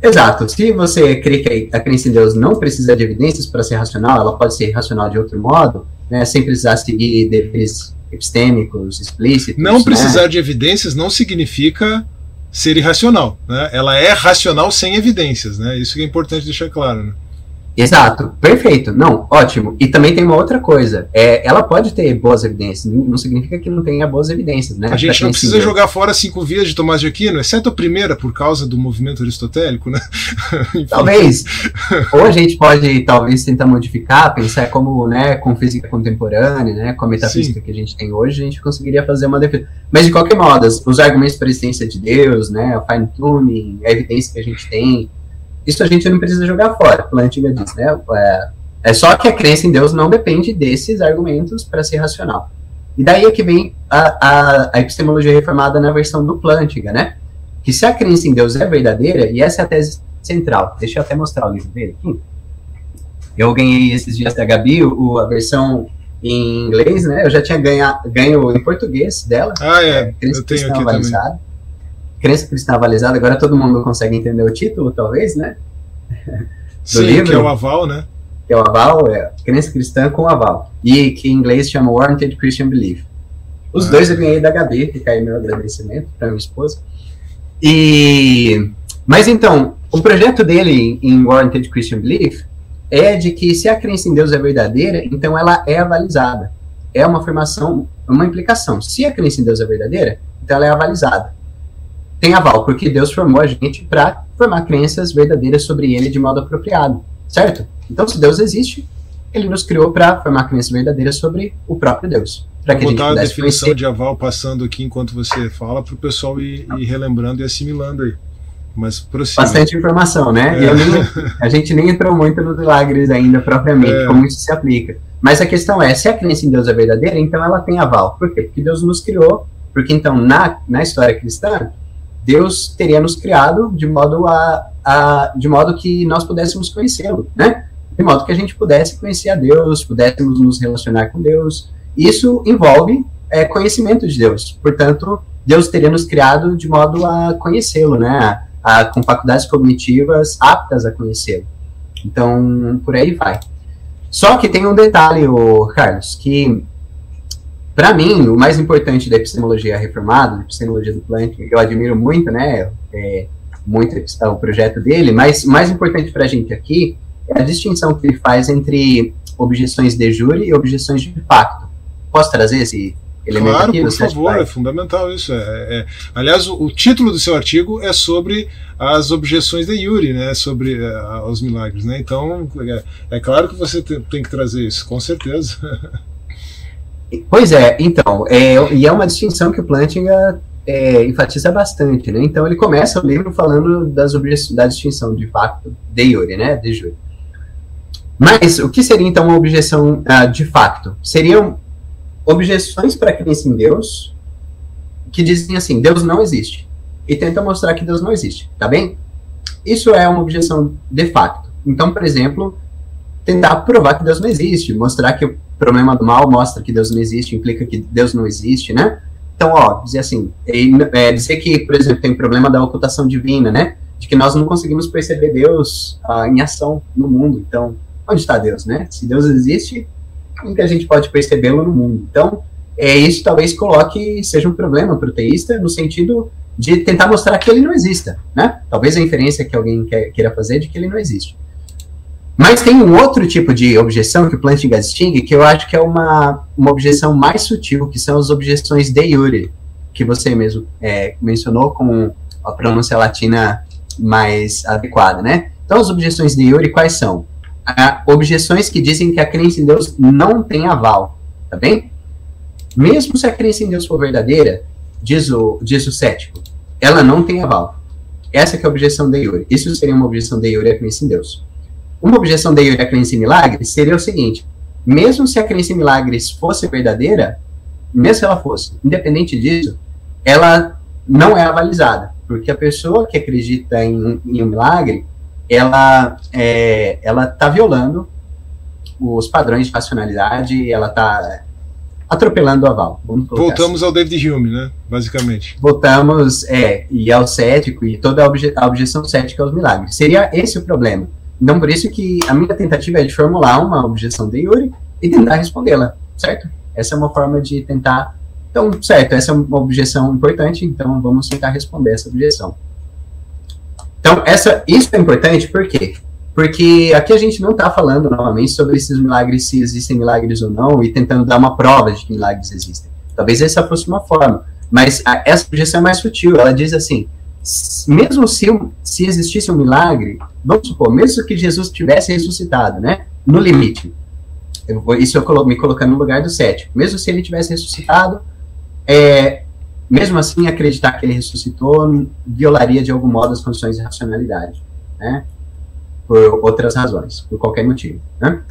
Exato. Se você crê que a crença em Deus não precisa de evidências para ser racional, ela pode ser racional de outro modo, né, sem precisar seguir deveres epistêmicos explícitos. Não né? precisar de evidências não significa ser irracional. Né? Ela é racional sem evidências. Né? Isso que é importante deixar claro. Né? Exato, perfeito, não, ótimo. E também tem uma outra coisa, é, ela pode ter boas evidências, não significa que não tenha boas evidências, né? A gente não precisa jogar fora cinco vias de Tomás de Aquino, exceto a primeira, por causa do movimento aristotélico, né? talvez. Ou a gente pode, talvez, tentar modificar, pensar como, né, com física contemporânea, né, com a metafísica Sim. que a gente tem hoje, a gente conseguiria fazer uma defesa. Mas, de qualquer modo, os argumentos para a existência de Deus, né, o fine-tuning, a evidência que a gente tem, isso a gente não precisa jogar fora, como a antiga diz, né? É, é só que a crença em Deus não depende desses argumentos para ser racional. E daí é que vem a, a, a, epistemologia reformada na versão do Plantinga, né? Que se a crença em Deus é verdadeira, e essa é a tese central, deixa eu até mostrar o livro dele aqui. Eu ganhei esses dias da Gabi o, a versão em inglês, né? Eu já tinha ganha, ganho em português dela. Ah, é. é eu tenho aqui avalizada. também crença cristã avalizada, agora todo mundo consegue entender o título, talvez, né? Do Sim, livro. que é o aval, né? Que é o aval, é crença cristã com aval. E que em inglês chama Warranted Christian Belief. Os ah. dois eu ganhei da HB, fica aí meu agradecimento para minha esposa. E... Mas então, o projeto dele em Warranted Christian Belief é de que se a crença em Deus é verdadeira, então ela é avalizada. É uma afirmação, uma implicação. Se a crença em Deus é verdadeira, então ela é avalizada tem aval, porque Deus formou a gente para formar crenças verdadeiras sobre ele de modo apropriado, certo? Então, se Deus existe, ele nos criou para formar crenças verdadeiras sobre o próprio Deus. Para que a gente pudesse a definição conhecer. de aval passando aqui enquanto você fala para o pessoal ir, ir, relembrando e assimilando aí. Mas prossiga. Bastante informação, né? É. Nem, a gente nem entrou muito nos milagres ainda propriamente, é. como isso se aplica. Mas a questão é, se a crença em Deus é verdadeira, então ela tem aval. Por quê? Porque Deus nos criou, porque então na, na história cristã, Deus teria nos criado de modo a, a de modo que nós pudéssemos conhecê-lo, né? De modo que a gente pudesse conhecer a Deus, pudéssemos nos relacionar com Deus. Isso envolve é, conhecimento de Deus. Portanto, Deus teria nos criado de modo a conhecê-lo, né? A, a, com faculdades cognitivas aptas a conhecê-lo. Então, por aí vai. Só que tem um detalhe, Carlos, que para mim, o mais importante da epistemologia reformada, da epistemologia do Planck, eu admiro muito, né, é, muito o projeto dele, mas o mais importante para a gente aqui é a distinção que ele faz entre objeções de jure e objeções de facto. Posso trazer esse elemento claro, aqui por do Sete favor, é fundamental isso. É, é- aliás, o, o título do seu artigo é sobre as objeções de Yuri, né, sobre é, os milagres, né? Então, é, é claro que você te- tem que trazer isso, com certeza. Pois é, então, é, e é uma distinção que o Plantinga é, enfatiza bastante, né? Então ele começa o livro falando das da distinção de facto de Yuri, né? De jure. Mas o que seria então uma objeção ah, de facto? Seriam objeções para a crença em Deus que dizem assim, Deus não existe. E tentam mostrar que Deus não existe, tá bem? Isso é uma objeção de facto. Então, por exemplo, tentar provar que Deus não existe, mostrar que problema do mal mostra que Deus não existe, implica que Deus não existe, né? Então, ó, dizer assim, é, dizer que, por exemplo, tem problema da ocultação divina, né? De que nós não conseguimos perceber Deus ah, em ação no mundo. Então, onde está Deus, né? Se Deus existe, como que a gente pode percebê-lo no mundo? Então, é, isso talvez coloque, seja um problema para o teísta, no sentido de tentar mostrar que ele não exista, né? Talvez a inferência que alguém queira fazer de que ele não existe. Mas tem um outro tipo de objeção que o Plantinga distingue, que eu acho que é uma, uma objeção mais sutil, que são as objeções de iure, que você mesmo é, mencionou com a pronúncia latina mais adequada, né? Então, as objeções de iure quais são? Ah, objeções que dizem que a crença em Deus não tem aval, tá bem? Mesmo se a crença em Deus for verdadeira, diz o, diz o cético, ela não tem aval. Essa é a objeção de iure. Isso seria uma objeção de iure à crença em Deus. Uma objeção à crença em milagres seria o seguinte: mesmo se a crença em milagres fosse verdadeira, mesmo se ela fosse, independente disso, ela não é avalizada, porque a pessoa que acredita em, em um milagre, ela é, ela está violando os padrões de racionalidade, ela está atropelando o aval. colocar assim. Voltamos ao David Hume, né? Basicamente. voltamos, é, e ao cético, e toda a, obje a objeção cética aos milagres. Seria esse o problema. Então, por isso que a minha tentativa é de formular uma objeção de Yuri e tentar respondê-la, certo? Essa é uma forma de tentar. Então, certo, essa é uma objeção importante, então vamos tentar responder essa objeção. Então, essa, isso é importante por quê? Porque aqui a gente não está falando novamente sobre esses milagres, se existem milagres ou não, e tentando dar uma prova de que milagres existem. Talvez essa fosse uma forma, mas a, essa objeção é mais sutil. Ela diz assim: mesmo se, se existisse um milagre, vamos supor, mesmo que Jesus tivesse ressuscitado, né? No limite. Eu vou- isso eu colo me colocando no lugar do cético. Mesmo se ele tivesse ressuscitado, é, mesmo assim, acreditar que ele ressuscitou violaria de algum modo as condições de racionalidade, né? Por outras razões, por qualquer motivo, né?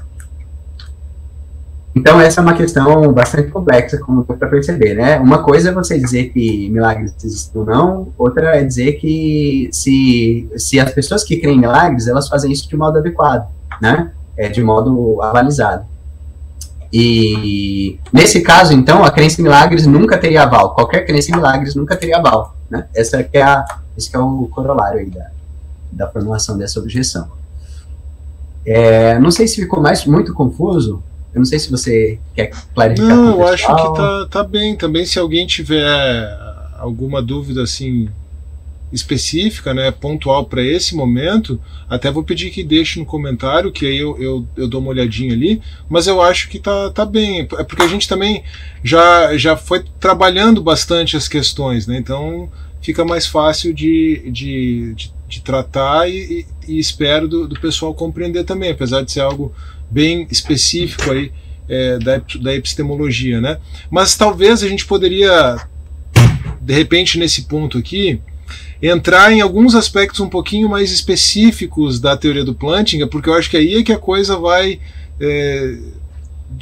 Então, essa é uma questão bastante complexa, como deu para perceber, né? Uma coisa é você dizer que milagres existem ou não, outra é dizer que se, se as pessoas que creem em milagres, elas fazem isso de modo adequado, né? É, de modo avalizado. E nesse caso, então, a crença em milagres nunca teria aval. Qualquer crença em milagres nunca teria aval, né? Essa que é a, esse que é o corolário aí da, da formulação dessa objeção. É, não sei se ficou mais muito confuso. Eu não sei se você quer clarificar. Não, eu acho que tá, tá bem. Também se alguém tiver alguma dúvida assim específica, né, pontual para esse momento, até vou pedir que deixe no comentário, que aí eu, eu, eu dou uma olhadinha ali, mas eu acho que tá, tá bem, é porque a gente também já, já foi trabalhando bastante as questões, né, então fica mais fácil de, de, de, de tratar e, e, e espero do, do pessoal compreender também, apesar de ser algo bem específico aí é, da, da epistemologia, né? Mas talvez a gente poderia, de repente, nesse ponto aqui, entrar em alguns aspectos um pouquinho mais específicos da teoria do Plantinga, porque eu acho que aí é que a coisa vai, é,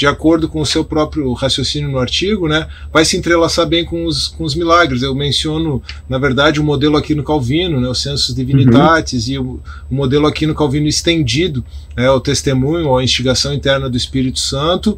de acordo com o seu próprio raciocínio no artigo, né, vai se entrelaçar bem com os, com os milagres. Eu menciono, na verdade, o modelo aqui no Calvino, né, o Sensus Divinitatis, uhum. e o, o, modelo aqui no Calvino estendido, né, o testemunho ou a instigação interna do Espírito Santo.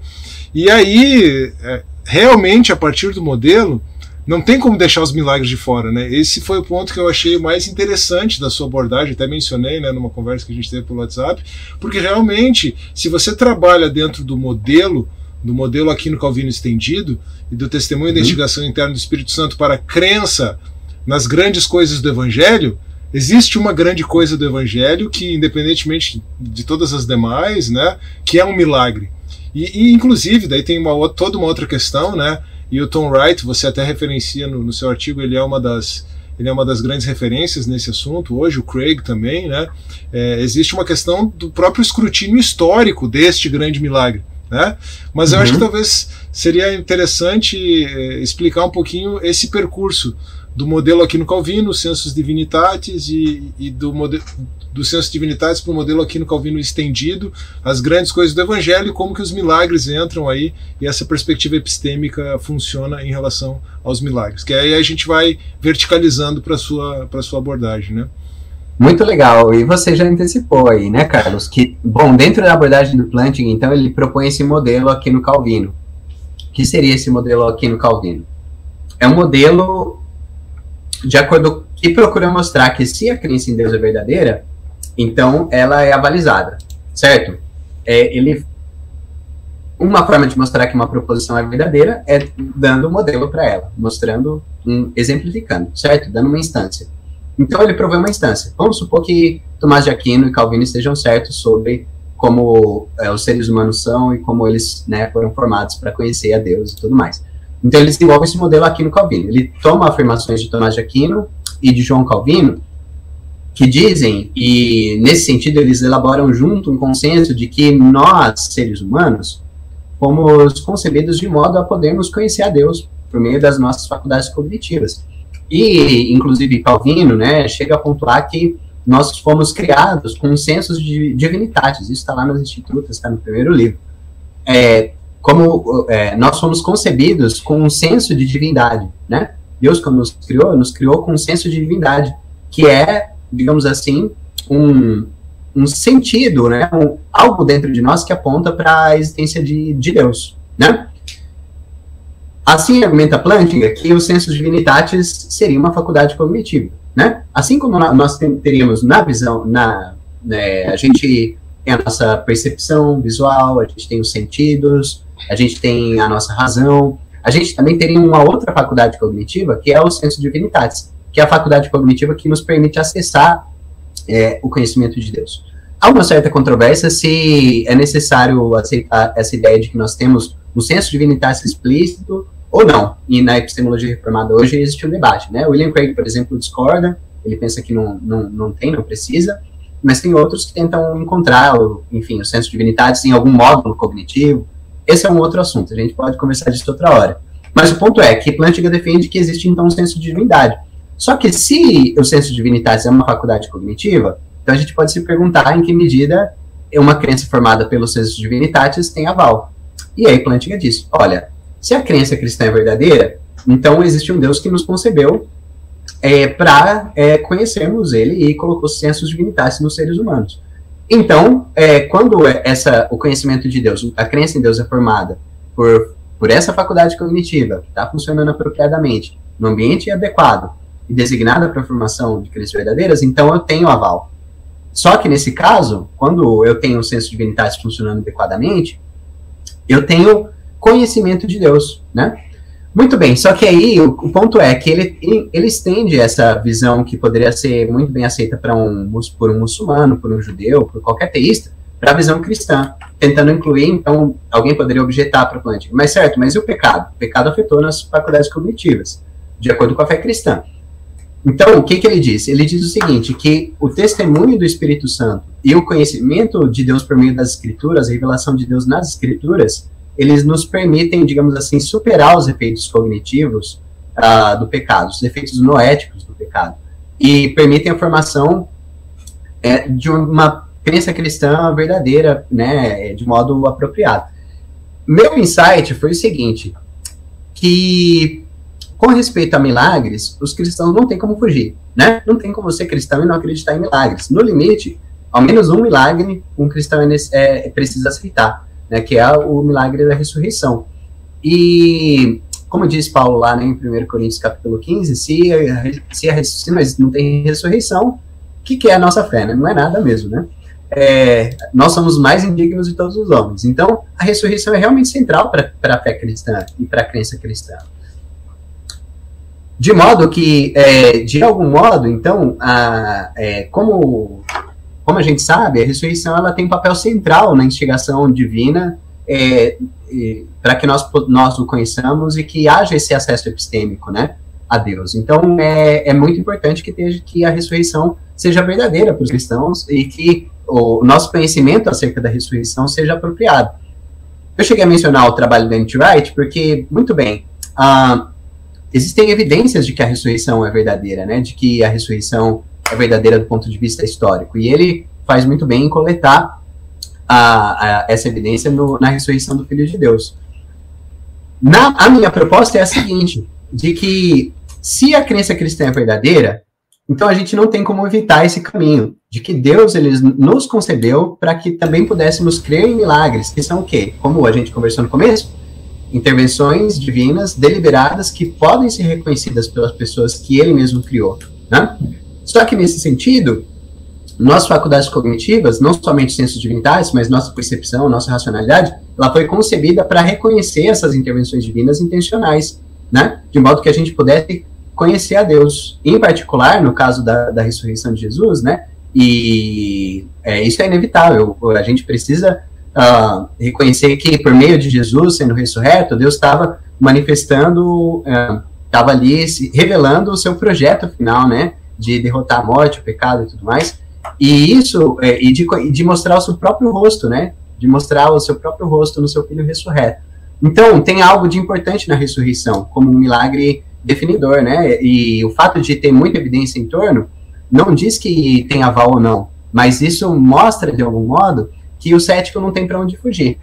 E aí, é, realmente, a partir do modelo, não tem como deixar os milagres de fora, né? Esse foi o ponto que eu achei mais interessante da sua abordagem, até mencionei, né, numa conversa que a gente teve pelo WhatsApp, porque realmente, se você trabalha dentro do modelo, do modelo aqui no Calvino estendido e do testemunho uhum. da investigação interna do Espírito Santo para a crença nas grandes coisas do Evangelho, existe uma grande coisa do Evangelho que, independentemente de todas as demais, né, que é um milagre. E, e inclusive, daí tem uma, toda uma outra questão, né? E o Tom Wright, você até referencia no, no seu artigo, ele é uma das ele é uma das grandes referências nesse assunto hoje, o Craig também, né? É, existe uma questão do próprio escrutínio histórico deste grande milagre. Né? Mas uhum. eu acho que uhum. talvez seria interessante é, explicar um pouquinho esse percurso do modelo aqui no Calvino, Census Divinitatis, e, e do, modelo, do Census Divinitatis para o modelo aqui no Calvino estendido, as grandes coisas do Evangelho e como que os milagres entram aí e essa perspectiva epistêmica funciona em relação aos milagres. Que aí a gente vai verticalizando para sua, sua abordagem, né? Muito legal. E você já antecipou aí, né, Carlos? Que, bom, dentro da abordagem do planting, então, ele propõe esse modelo aqui no Calvino. Que seria esse modelo aqui no Calvino? É um modelo de acordo que procura mostrar que se a crença em Deus é verdadeira, então ela é avalizada, certo? É, ele uma forma de mostrar que uma proposição é verdadeira é dando um modelo para ela, mostrando, um, exemplificando, certo? Dando uma instância. Então ele provê uma instância. Vamos supor que Tomás de Aquino e Calvino estejam certos sobre como é, os seres humanos são e como eles né, foram formados para conhecer a Deus e tudo mais. Então ele desenvolve esse modelo aqui no Calvino. Ele toma afirmações de Tomás de Aquino e de João Calvino que dizem, e nesse sentido eles elaboram junto um consenso de que nós, seres humanos, fomos concebidos de modo a podermos conhecer a Deus por meio das nossas faculdades cognitivas. E, inclusive, Calvino né, chega a pontuar que nós fomos criados com sensos de divinitatis, isso está lá nas Institutas, está no primeiro livro. É, como é, nós fomos concebidos com um senso de divindade, né? Deus, quando nos criou, nos criou com um senso de divindade, que é, digamos assim, um, um sentido, né? Um, algo dentro de nós que aponta para a existência de, de Deus, né? Assim argumenta Plantinga que o senso de divinitatis seria uma faculdade cognitiva, né? Assim como nós teríamos na visão, na, né, a gente tem a nossa percepção visual, a gente tem os sentidos, a gente tem a nossa razão, a gente também teria uma outra faculdade cognitiva, que é o senso divinitatis, que é a faculdade cognitiva que nos permite acessar é, o conhecimento de Deus. Há uma certa controvérsia se é necessário aceitar essa ideia de que nós temos um senso de divinitatis explícito ou não. E na epistemologia reformada hoje existe um debate, né? William Craig, por exemplo, discorda, ele pensa que não, não, não tem, não precisa, mas tem outros que tentam encontrar, enfim, o senso de divinitatis em algum módulo cognitivo, esse é um outro assunto, a gente pode conversar disso outra hora. Mas o ponto é que Plantinga defende que existe então um senso de divindade. Só que se o senso divindade é uma faculdade cognitiva, então a gente pode se perguntar em que medida uma crença formada pelo senso de divindades tem aval. E aí Plantinga diz, olha, se a crença cristã é verdadeira, então existe um Deus que nos concebeu é, para é, conhecermos ele e colocou sensos divinitários nos seres humanos. Então, é, quando essa, o conhecimento de Deus, a crença em Deus é formada por, por essa faculdade cognitiva, que está funcionando apropriadamente, no ambiente adequado e designada para a formação de crenças verdadeiras, então eu tenho aval. Só que nesse caso, quando eu tenho o senso de funcionando adequadamente, eu tenho conhecimento de Deus, né? Muito bem, só que aí o, o, ponto é que ele, ele estende essa visão que poderia ser muito bem aceita para um, por um muçulmano, por um judeu, por qualquer teísta, para a visão cristã, tentando incluir, então, alguém poderia objetar para o Plântico, mas certo, mas e o pecado? O pecado afetou nas faculdades cognitivas, de acordo com a fé cristã. Então, o que, que ele diz? Ele diz o seguinte, que o testemunho do Espírito Santo e o conhecimento de Deus por meio das Escrituras, a revelação de Deus nas Escrituras, eles nos permitem, digamos assim, superar os efeitos cognitivos uh, do pecado, os efeitos noéticos do pecado, e permitem a formação é, de uma crença cristã verdadeira, né, de modo apropriado. Meu insight foi o seguinte, que com respeito a milagres, os cristãos não têm como fugir, né? Não tem como ser cristão e não acreditar em milagres. No limite, ao menos um milagre um cristão é, é, precisa aceitar né, que é o milagre da ressurreição. E, como diz Paulo lá né, em 1 Coríntios capítulo 15, se, se, a, se não tem ressurreição, o que, que é a nossa fé? Né? Não é nada mesmo, né? É, nós somos mais indignos de todos os homens. Então, a ressurreição é realmente central para a fé cristã e para a crença cristã. De modo que, é, de algum modo, então, a, é, como como a gente sabe, a ressurreição ela tem um papel central na instigação divina é, para que nós, nós o conheçamos e que haja esse acesso epistêmico, né, a Deus. Então, é, é muito importante que, esteja, que a ressurreição seja verdadeira para os cristãos e que o nosso conhecimento acerca da ressurreição seja apropriado. Eu cheguei a mencionar o trabalho da Wright porque, muito bem, uh, existem evidências de que a ressurreição é verdadeira, né, de que a ressurreição é verdadeira do ponto de vista histórico, e ele faz muito bem em coletar a, a, essa evidência no, na ressurreição do Filho de Deus. Na, a minha proposta é a seguinte, de que se a crença cristã é verdadeira, então a gente não tem como evitar esse caminho, de que Deus ele nos concebeu para que também pudéssemos crer em milagres, que são o quê? Como a gente conversou no começo, intervenções divinas deliberadas que podem ser reconhecidas pelas pessoas que ele mesmo criou, né? Só que nesse sentido, nossas faculdades cognitivas, não somente ciências divinidades, mas nossa percepção, nossa racionalidade, ela foi concebida para reconhecer essas intervenções divinas intencionais, né? De modo que a gente pudesse conhecer a Deus. Em particular, no caso da, da ressurreição de Jesus, né? E é, isso é inevitável. A gente precisa uh, reconhecer que por meio de Jesus sendo ressurreto, Deus estava manifestando, estava uh, ali se, revelando o seu projeto final, né? De derrotar a morte, o pecado e tudo mais. E isso, é, e, de, de mostrar o seu próprio rosto, né? De mostrar o seu próprio rosto no seu filho ressurreto. Então, tem algo de importante na ressurreição, como um milagre definidor, né? E o fato de ter muita evidência em torno não diz que tem aval ou não, mas isso mostra, de algum modo, que o cético não tem para onde fugir.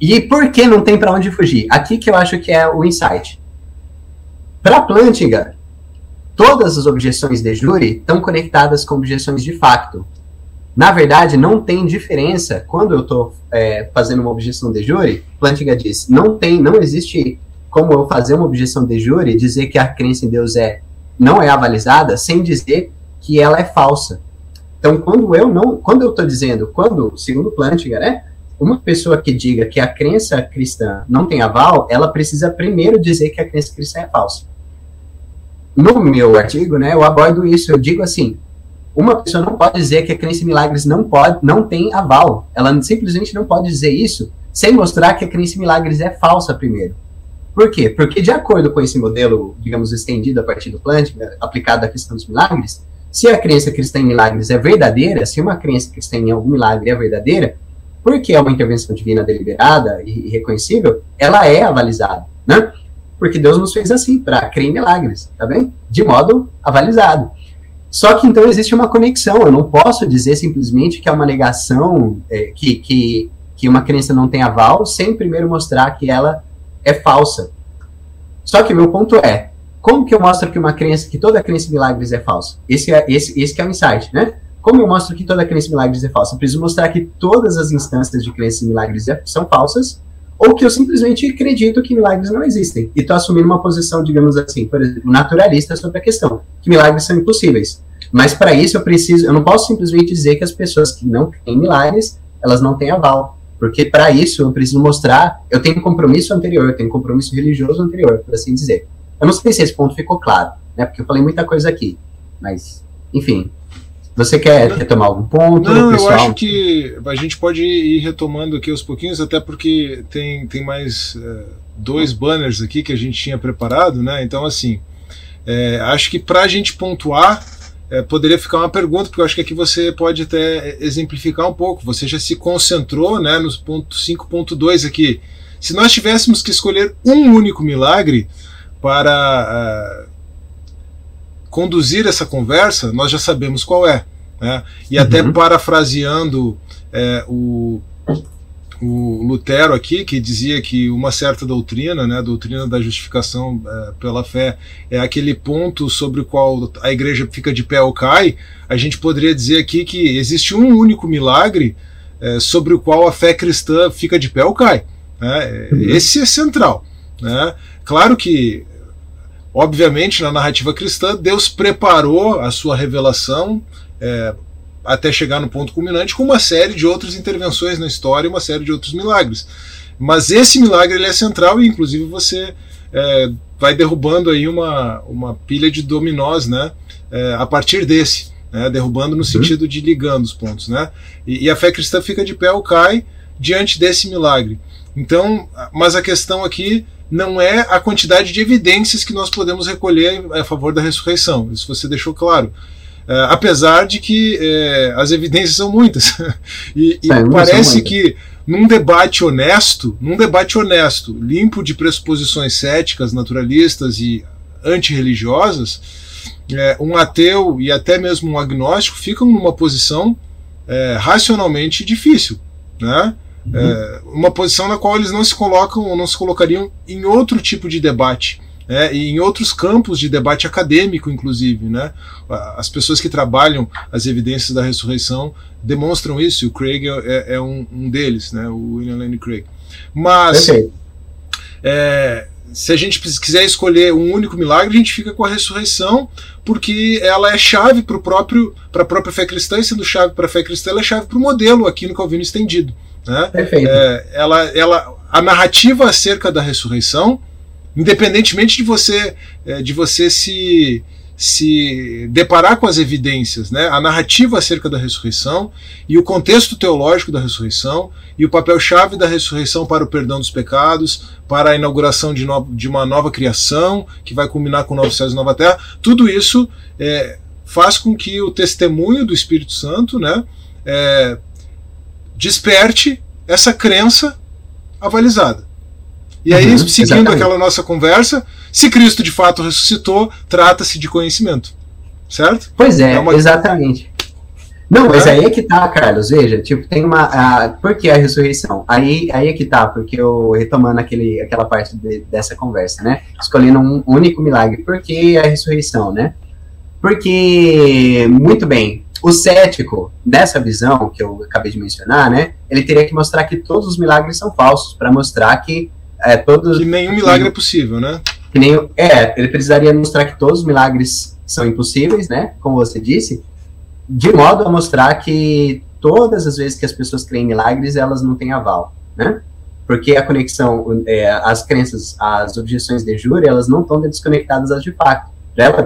E por que não tem para onde fugir? Aqui que eu acho que é o insight. Para Plantinga, todas as objeções de júri estão conectadas com objeções de facto. Na verdade, não tem diferença quando eu estou é, fazendo uma objeção de júri. Plantinga diz: não tem, não existe como eu fazer uma objeção de júri dizer que a crença em Deus é não é avalizada sem dizer que ela é falsa. Então, quando eu não, quando eu estou dizendo, quando, segundo Plantinga, né, uma pessoa que diga que a crença cristã não tem aval, ela precisa primeiro dizer que a crença cristã é falsa no meu artigo, né, eu abordo isso. Eu digo assim: uma pessoa não pode dizer que a crença em milagres não pode, não tem aval. Ela simplesmente não pode dizer isso sem mostrar que a crença em milagres é falsa primeiro. Por quê? Porque de acordo com esse modelo, digamos, estendido a partir do Plantinga, aplicado à questão dos milagres, se a crença cristã em milagres é verdadeira, se uma crença cristã em algum milagre é verdadeira, porque é uma intervenção divina deliberada e reconhecível, ela é avalizada, né? porque Deus nos fez assim, para crer em milagres, tá bem? De modo avalizado. Só que então existe uma conexão, eu não posso dizer simplesmente que é uma negação, é, que, que, que uma crença não tem aval, sem primeiro mostrar que ela é falsa. Só que meu ponto é, como que eu mostro que uma crença, que toda crença em milagres é falsa? Esse é, esse, esse é o insight, né? Como eu mostro que toda crença em milagres é falsa? Eu preciso mostrar que todas as instâncias de crença em milagres é, são falsas, ou que eu simplesmente acredito que milagres não existem e estou assumindo uma posição, digamos assim, por exemplo, naturalista sobre a questão, que milagres são impossíveis. Mas para isso eu preciso, eu não posso simplesmente dizer que as pessoas que não têm milagres, elas não têm aval, porque para isso eu preciso mostrar, eu tenho um compromisso anterior, eu tenho um compromisso religioso anterior, por assim dizer. Eu não sei se esse ponto ficou claro, né? Porque eu falei muita coisa aqui, mas enfim, você quer retomar algum ponto? Não, pessoal? eu acho que a gente pode ir retomando aqui aos pouquinhos, até porque tem, tem mais é, dois banners aqui que a gente tinha preparado, né? Então, assim, é, acho que para a gente pontuar, é, poderia ficar uma pergunta, porque eu acho que aqui você pode até exemplificar um pouco. Você já se concentrou né, nos ponto 5.2 aqui. Se nós tivéssemos que escolher um único milagre para uh, conduzir essa conversa, nós já sabemos qual é. Né? E uhum. até parafraseando é, o, o Lutero aqui, que dizia que uma certa doutrina, né, a doutrina da justificação é, pela fé, é aquele ponto sobre o qual a igreja fica de pé ou cai, a gente poderia dizer aqui que existe um único milagre é, sobre o qual a fé cristã fica de pé ou cai. Né? Uhum. Esse é central. Né? Claro que, obviamente, na narrativa cristã, Deus preparou a sua revelação é, até chegar no ponto culminante com uma série de outras intervenções na história e uma série de outros milagres. Mas esse milagre ele é central e, inclusive, você é, vai derrubando aí uma, uma pilha de dominós né, é, a partir desse, né, derrubando no uhum. sentido de ligando os pontos. Né, e, e, a fé cristã fica de pé ou cai diante desse milagre. Então, mas a questão aqui não é a quantidade de evidências que nós podemos recolher a favor da ressurreição. Isso você deixou claro. Uh, apesar de que uh, as evidências são muitas. e, e parece que num debate honesto, num debate honesto, limpo de pressuposições céticas, naturalistas e antirreligiosas, é, um ateu e até mesmo um agnóstico ficam numa posição é, racionalmente difícil, né? É, uma posição na qual eles não se colocam ou não se colocariam em outro tipo de debate. E em outros campos de debate acadêmico, inclusive. Né? As pessoas que trabalham as evidências da ressurreição demonstram isso, e o Craig é, é um, um, deles, né? o William Lane Craig. Mas, é, se a gente quiser escolher um único milagre, a gente fica com a ressurreição, porque ela é chave para a própria fé cristã, e sendo chave para a fé cristã, ela é chave para o modelo aqui no Calvino estendido. Né? Perfeito. É, ela, ela, a narrativa acerca da ressurreição, independentemente de você, é, de você se, se deparar com as evidências, né? a narrativa acerca da ressurreição e o contexto teológico da ressurreição e o papel-chave da ressurreição para o perdão dos pecados, para a inauguração de, no, de uma nova criação, que vai culminar com novos céus e nova terra, tudo isso é, faz com que o testemunho do Espírito Santo né, é, desperte essa crença avalizada. E aí, uhum, seguindo exatamente. aquela nossa conversa, se Cristo de fato ressuscitou, trata-se de conhecimento. Certo? Pois é, é uma... exatamente. Não, mas aí é que tá, Carlos. Veja, tipo, tem uma. A, por que a ressurreição? Aí, aí é que tá, porque eu, retomando aquele, aquela parte de, dessa conversa, né? Escolhendo um único milagre. Por que a ressurreição, né? Porque, muito bem, o cético, nessa visão que eu acabei de mencionar, né, ele teria que mostrar que todos os milagres são falsos, para mostrar que é, todos. Que nenhum milagre é possível, né? Que nenhum, é, ele precisaria mostrar que todos os milagres são impossíveis, né, como você disse, de modo a mostrar que todas as vezes que as pessoas creem em milagres, elas não têm aval, né? Porque a conexão, é, as crenças, as objeções de júri, elas não estão desconectadas das de fato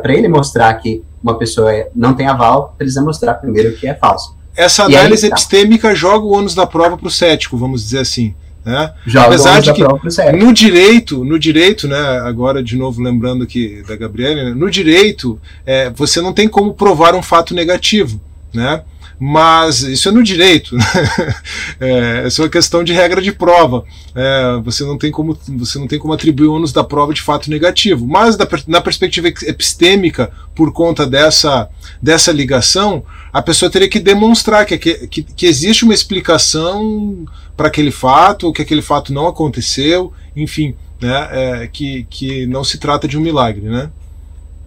para ele mostrar que uma pessoa é, não tem aval, precisa mostrar primeiro que é falso. Essa análise aí, tá. epistêmica joga o ônus da prova para o cético, vamos dizer assim. Né? Joga Apesar de que no direito, no direito, né, agora de novo lembrando aqui da Gabriela, né, no direito é, você não tem como provar um fato negativo, né? Mas isso é no direito, né? é, é uma questão de regra de prova. É, você, não tem como, você não tem como atribuir ônus da prova de fato negativo. Mas da, na perspectiva epistêmica, por conta dessa, dessa ligação, a pessoa teria que demonstrar que, que, que existe uma explicação para aquele fato, ou que aquele fato não aconteceu, enfim, né, é, que, que não se trata de um milagre. Né?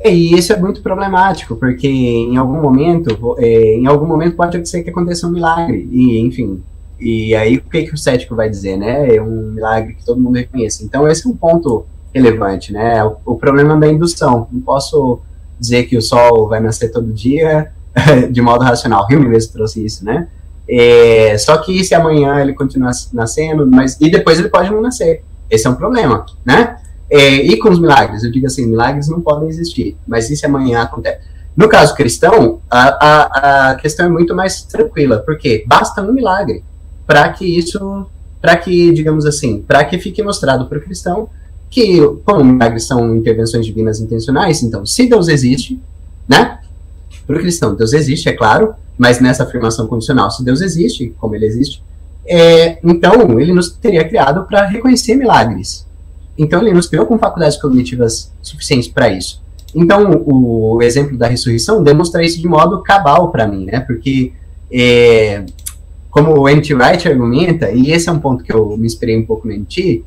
E isso é muito problemático, porque em algum momento, é, em algum momento pode acontecer que aconteça um milagre, e enfim, e aí o que, que o cético vai dizer, né? É um milagre que todo mundo reconhece. Então esse é um ponto relevante, né? O, o problema da indução. Não posso dizer que o sol vai nascer todo dia de modo racional. Hume mesmo trouxe isso, né? É, só que se amanhã ele continuar nascendo, mas e depois ele pode não nascer. Esse é um problema, né? É, e com os milagres? Eu digo assim, milagres não podem existir, mas isso amanhã acontece. No caso cristão, a, a, a questão é muito mais tranquila, porque basta um milagre para que isso, para que, digamos assim, para que fique mostrado para o cristão que, como milagres são intervenções divinas intencionais, então, se Deus existe, né? Para o cristão, Deus existe, é claro, mas nessa afirmação condicional, se Deus existe, como ele existe, é, então ele nos teria criado para reconhecer milagres, então ele nos criou com faculdades cognitivas suficientes para isso. Então o, exemplo da ressurreição demonstra isso de modo cabal para mim, né? Porque é, como o N.T. Wright argumenta, e esse é um ponto que eu me inspirei um pouco no N.T.,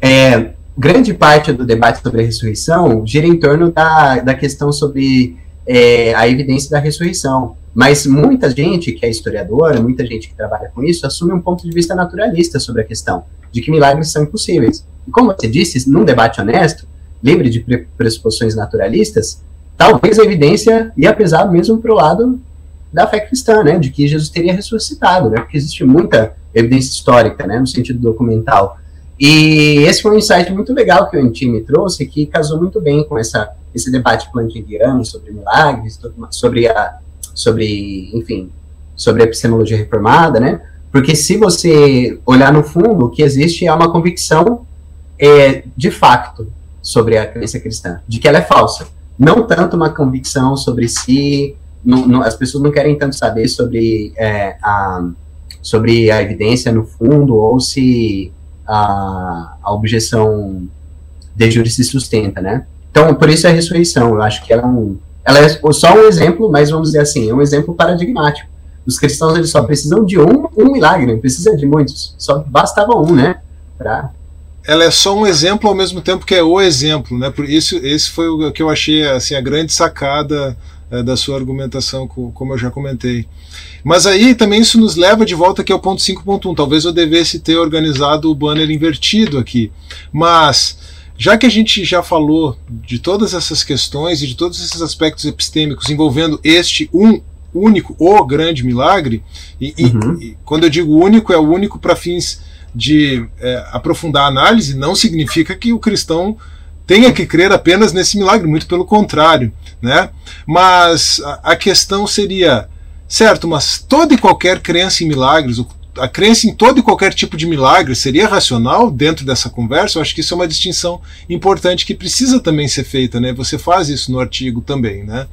é, grande parte do debate sobre a ressurreição gira em torno da, da questão sobre é, a evidência da ressurreição. Mas muita gente que é historiadora, muita gente que trabalha com isso, assume um ponto de vista naturalista sobre a questão de que milagres são impossíveis. E como você disse, num debate honesto, livre de pressuposições naturalistas, talvez a evidência ia pesar mesmo para o lado da fé cristã, né, de que Jesus teria ressuscitado, né, porque existe muita evidência histórica, né, no sentido documental. E esse foi um insight muito legal que o Antime trouxe, que casou muito bem com essa, esse debate plantingiano sobre milagres, sobre a, sobre, enfim, sobre a epistemologia reformada, né, Porque se você olhar no fundo, o que existe é uma convicção é, de facto sobre a crença cristã, de que ela é falsa. Não tanto uma convicção sobre si, não, não, as pessoas não querem tanto saber sobre, é, a, sobre a evidência no fundo ou se a, a objeção de júri se sustenta, né? Então, por isso é a ressurreição. Eu acho que ela é, um, ela é só um exemplo, mas vamos dizer assim, é um exemplo paradigmático. Os cristãos eles só precisam de um, um milagre, não precisa de muitos. Só bastava um, né? Pra... Ela é só um exemplo ao mesmo tempo que é o exemplo, né? Por isso, esse foi o que eu achei assim a grande sacada é, da sua argumentação, como eu já comentei. Mas aí também isso nos leva de volta aqui ao ponto 5.1. Talvez eu devesse ter organizado o banner invertido aqui. Mas já que a gente já falou de todas essas questões e de todos esses aspectos epistêmicos envolvendo este um único, o grande milagre, e, uhum. e quando eu digo único, é o único para fins de é, aprofundar a análise, não significa que o cristão tenha que crer apenas nesse milagre, muito pelo contrário. Né? Mas a, a questão seria, certo, mas toda e qualquer crença em milagres, a crença em todo e qualquer tipo de milagre seria racional dentro dessa conversa? Eu acho que isso é uma distinção importante que precisa também ser feita, né? Você faz isso no artigo também, né?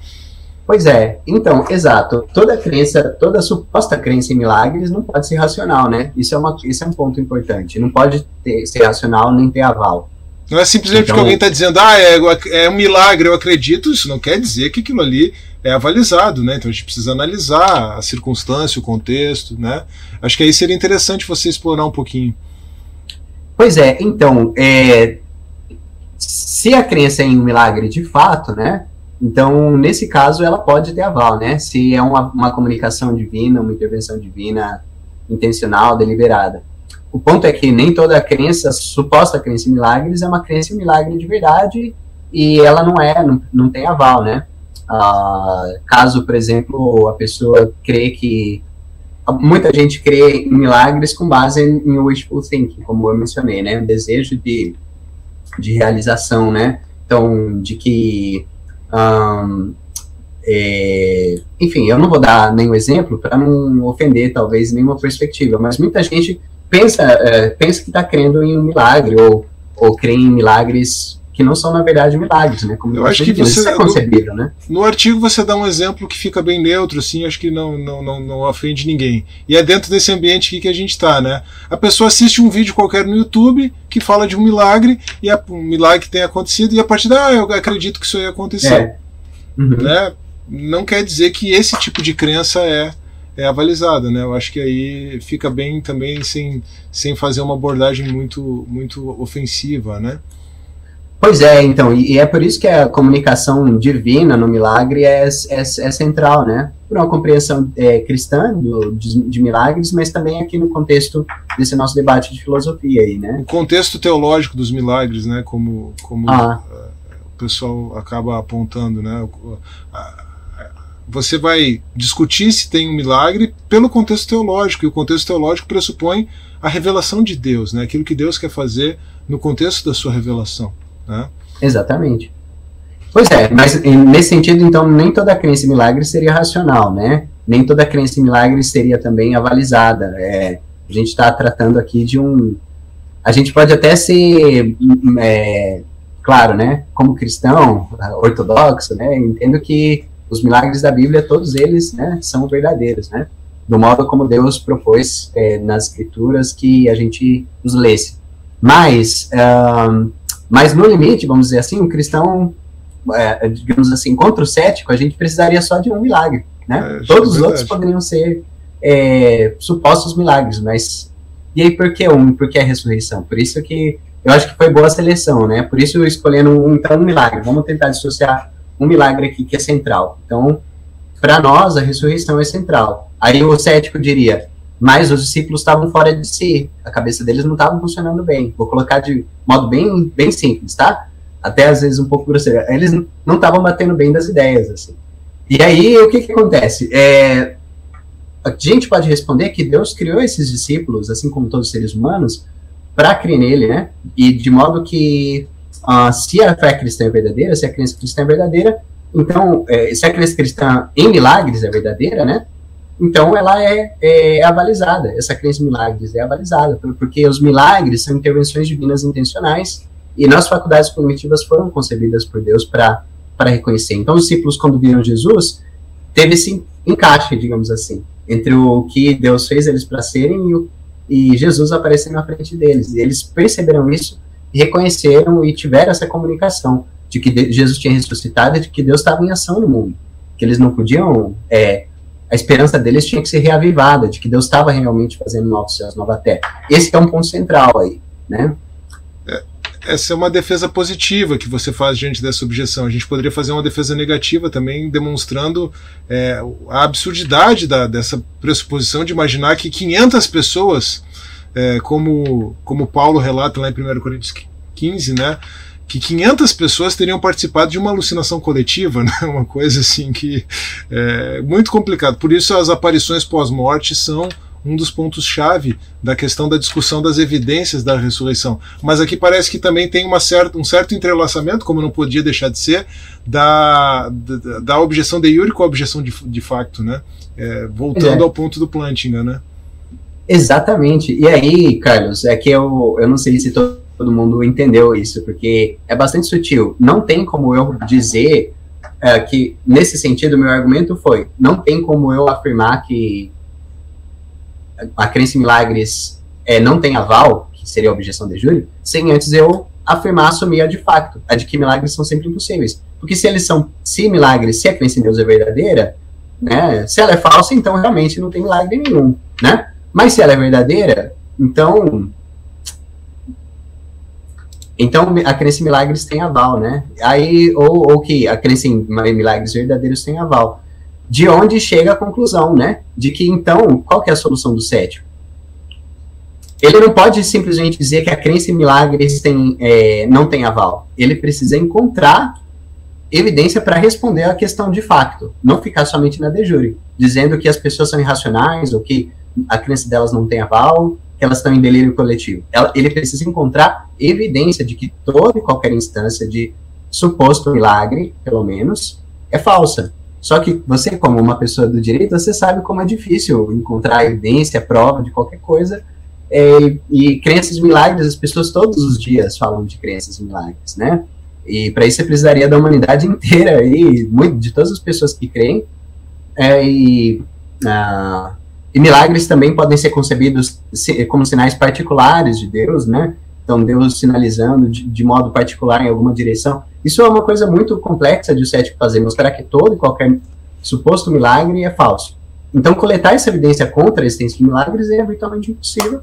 Pois é, então, exato. Toda crença, toda suposta crença em milagres não pode ser racional, né? Isso é, uma, isso é um ponto importante. Não pode ter, ser racional nem ter aval. Não é simplesmente então, porque alguém está dizendo, ah, é, é um milagre, eu acredito, isso não quer dizer que aquilo ali é avalizado, né? Então a gente precisa analisar a circunstância, o contexto, né? Acho que aí seria interessante você explorar um pouquinho. Pois é, então, é, se a crença é em um milagre de fato, né? Então, nesse caso, ela pode ter aval, né? Se é uma, uma comunicação divina, uma intervenção divina intencional, deliberada. O ponto é que nem toda crença, suposta crença em milagres, é uma crença em milagre de verdade e ela não é, não, não tem aval, né? Ah, caso, por exemplo, a pessoa crê que muita gente crê em milagres com base em, wishful thinking, como eu mencionei, né? Um desejo de, de realização, né? Então, de que um, é, enfim, eu não vou dar nenhum exemplo para não ofender talvez nenhuma perspectiva, mas muita gente pensa, é, pensa que está crendo em um milagre ou, ou crê em milagres que não são na verdade milagres, né? Como eu acho que você isso é concebido, no, né? No artigo você dá um exemplo que fica bem neutro, assim, acho que não, não, não, não ofende ninguém. E é dentro desse ambiente aqui que a gente está, né? A pessoa assiste um vídeo qualquer no YouTube que fala de um milagre e a, um milagre tem acontecido e a partir da ah, eu acredito que isso aí aconteceu, é. uhum. né? Não quer dizer que esse tipo de crença é é avalizada, né? Eu acho que aí fica bem também sem, sem fazer uma abordagem muito muito ofensiva, né? Pois é, então, e, e, é por isso que a comunicação divina no milagre é, é, é central, né? Por uma compreensão é, cristã do, de, de, milagres, mas também aqui no contexto desse nosso debate de filosofia aí, né? O contexto teológico dos milagres, né? Como, como ah. uh, o pessoal acaba apontando, né? Você vai discutir se tem um milagre pelo contexto teológico, e o contexto teológico pressupõe a revelação de Deus, né? Aquilo que Deus quer fazer no contexto da sua revelação. Né? Exatamente. Pois é, mas nesse sentido, então, nem toda crença em milagres seria racional, né? Nem toda crença em milagres seria também avalizada. É, a gente está tratando aqui de um. A gente pode até ser, é, claro, né? Como cristão ortodoxo, né? Entendo que os milagres da Bíblia, todos eles, né, são verdadeiros, né? Do modo como Deus propôs é, nas Escrituras que a gente os lesse. Mas um, mas no limite, vamos dizer assim, um cristão, é, digamos assim, contra o cético, a gente precisaria só de um milagre, né? É, Todos os outros poderiam ser é, supostos milagres, mas e aí por que um? Por que a ressurreição? Por isso que eu acho que foi boa a seleção, né? Por isso eu escolhendo um, então um milagre. Vamos tentar dissociar um milagre aqui que é central. Então, para nós a ressurreição é central. Aí o cético diria: mas os discípulos estavam fora de si, a cabeça deles não estava funcionando bem. Vou colocar de modo bem, bem simples, tá? Até às vezes um pouco grosseiro. Eles não estavam batendo bem das ideias, assim. E aí, o que, que acontece? É, a gente pode responder que Deus criou esses discípulos, assim como todos os seres humanos, para crer nele, né? E de modo que, uh, se a fé cristã é verdadeira, se a crença cristã é verdadeira, então, é, se a crença cristã em milagres é verdadeira, né? Então ela é, é, é, avalizada, essa crença em milagres é avalizada, porque os milagres são intervenções divinas intencionais e nas faculdades cognitivas foram concebidas por Deus para reconhecer. Então os discípulos, quando viram Jesus, teve esse encaixe, digamos assim, entre o que Deus fez eles para serem e, o, e Jesus aparecendo na frente deles. E eles perceberam isso, reconheceram e tiveram essa comunicação de que Jesus tinha ressuscitado e de que Deus estava em ação no mundo. Que eles não podiam. É, a esperança deles tinha que ser reavivada, de que Deus estava realmente fazendo novos céus, nova terra. Esse é um ponto central aí, né? essa é uma defesa positiva que você faz diante dessa objeção. A gente poderia fazer uma defesa negativa também, demonstrando é, a absurdidade da, dessa pressuposição de imaginar que 500 pessoas, é, como, como Paulo relata lá em 1 Coríntios 15, né, que 500 pessoas teriam participado de uma alucinação coletiva, né, uma coisa assim que é muito complicado. Por isso as aparições pós-morte são um dos pontos-chave da questão da discussão das evidências da ressurreição. Mas aqui parece que também tem uma certa, um certo entrelaçamento, como não podia deixar de ser, da, da, da objeção de Yuri com a objeção de, de facto, né? É, voltando é. ao ponto do Plantinga, né? Exatamente. E aí, Carlos, é que eu, eu não sei se todo mundo entendeu isso, porque é bastante sutil. Não tem como eu dizer é, que, nesse sentido, meu argumento foi: não tem como eu afirmar que a crença em milagres é, não tem aval, que seria a objeção de júri, sem antes eu afirmar, assumir a de facto, a de que milagres são sempre impossíveis. Porque se eles são, se milagres, se a crença em Deus é verdadeira, né, se ela é falsa, então realmente não tem milagre nenhum, né? Mas se ela é verdadeira, então então a crença em milagres tem aval, né? Aí ou, ou que a crença em milagres verdadeiros tem aval de onde chega a conclusão, né? De que então, qual que é a solução do cético? Ele não pode simplesmente dizer que a crença em milagres tem, é, não tem aval. Ele precisa encontrar evidência para responder à questão de facto, não ficar somente na de jure, dizendo que as pessoas são irracionais ou que a crença delas não tem aval, que elas estão em delírio coletivo. ele precisa encontrar evidência de que toda e qualquer instância de suposto milagre, pelo menos, é falsa. Só que você, como uma pessoa do direito, você sabe como é difícil encontrar evidência, prova de qualquer coisa. É, e crenças milagres, as pessoas todos os dias falam de crenças milagres, né? E para isso você precisaria da humanidade inteira e muito, de todas as pessoas que creem. É, e, ah, e milagres também podem ser concebidos como sinais particulares de Deus, né? Então, Deus sinalizando de, de, modo particular em alguma direção. Isso é uma coisa muito complexa de o cético fazer, mostrar que todo e qualquer suposto milagre é falso. Então, coletar essa evidência contra a existência de milagres é virtualmente impossível.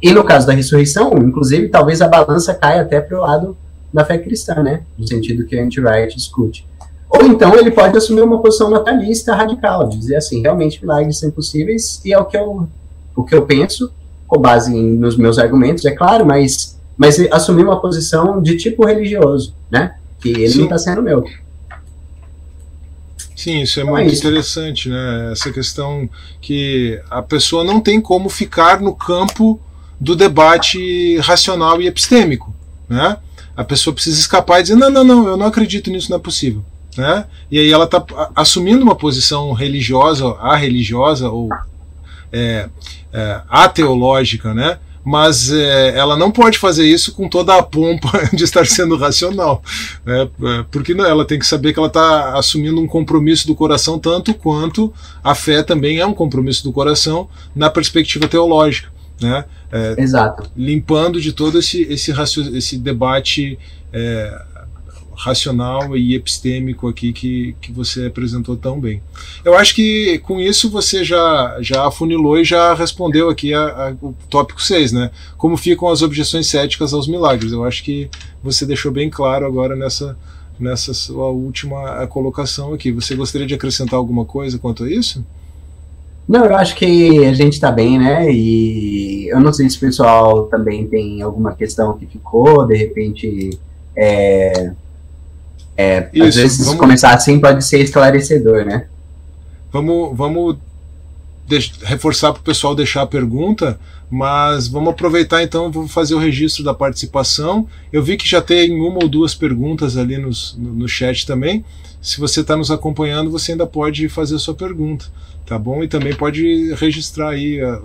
E no caso da ressurreição, inclusive, talvez a balança caia até para o lado da fé cristã, né? No sentido que a anti-riot discute. Ou então ele pode assumir uma posição natalista radical, dizer assim, realmente milagres são impossíveis, e é o que eu, o que eu penso, com base em, nos meus argumentos, é claro, mas mas assumir uma posição de tipo religioso, né? Que ele Sim. não está sendo meu. Sim, isso é então é muito é isso. interessante, né? Essa questão que a pessoa não tem como ficar no campo do debate racional e epistêmico, né? A pessoa precisa escapar e dizer não, não, não, eu não acredito nisso, não é possível, né? E aí ela está assumindo uma posição religiosa, a religiosa ou é, é, ateológica, né? mas é, ela não pode fazer isso com toda a pompa de estar sendo racional, né? É, porque ela tem que saber que ela está assumindo um compromisso do coração tanto quanto a fé também é um compromisso do coração na perspectiva teológica, né? É, Exato. Limpando de todo esse esse, esse debate é, racional e epistêmico aqui que, que você apresentou tão bem. Eu acho que com isso você já, já afunilou e já respondeu aqui a, a, o tópico 6, né? Como ficam as objeções céticas aos milagres. Eu acho que você deixou bem claro agora nessa, nessa sua última colocação aqui. Você gostaria de acrescentar alguma coisa quanto a isso? Não, eu acho que a gente está bem, né? E eu não sei se o pessoal também tem alguma questão que ficou, de repente. É, é, Isso, às vezes vamos... começar assim pode ser esclarecedor, né? Vamos, vamos reforçar para o pessoal deixar a pergunta, mas vamos aproveitar então, vou fazer o registro da participação. Eu vi que já tem uma ou duas perguntas ali nos, no, no chat também. Se você está nos acompanhando, você ainda pode fazer a sua pergunta, tá bom? E também pode registrar aí a,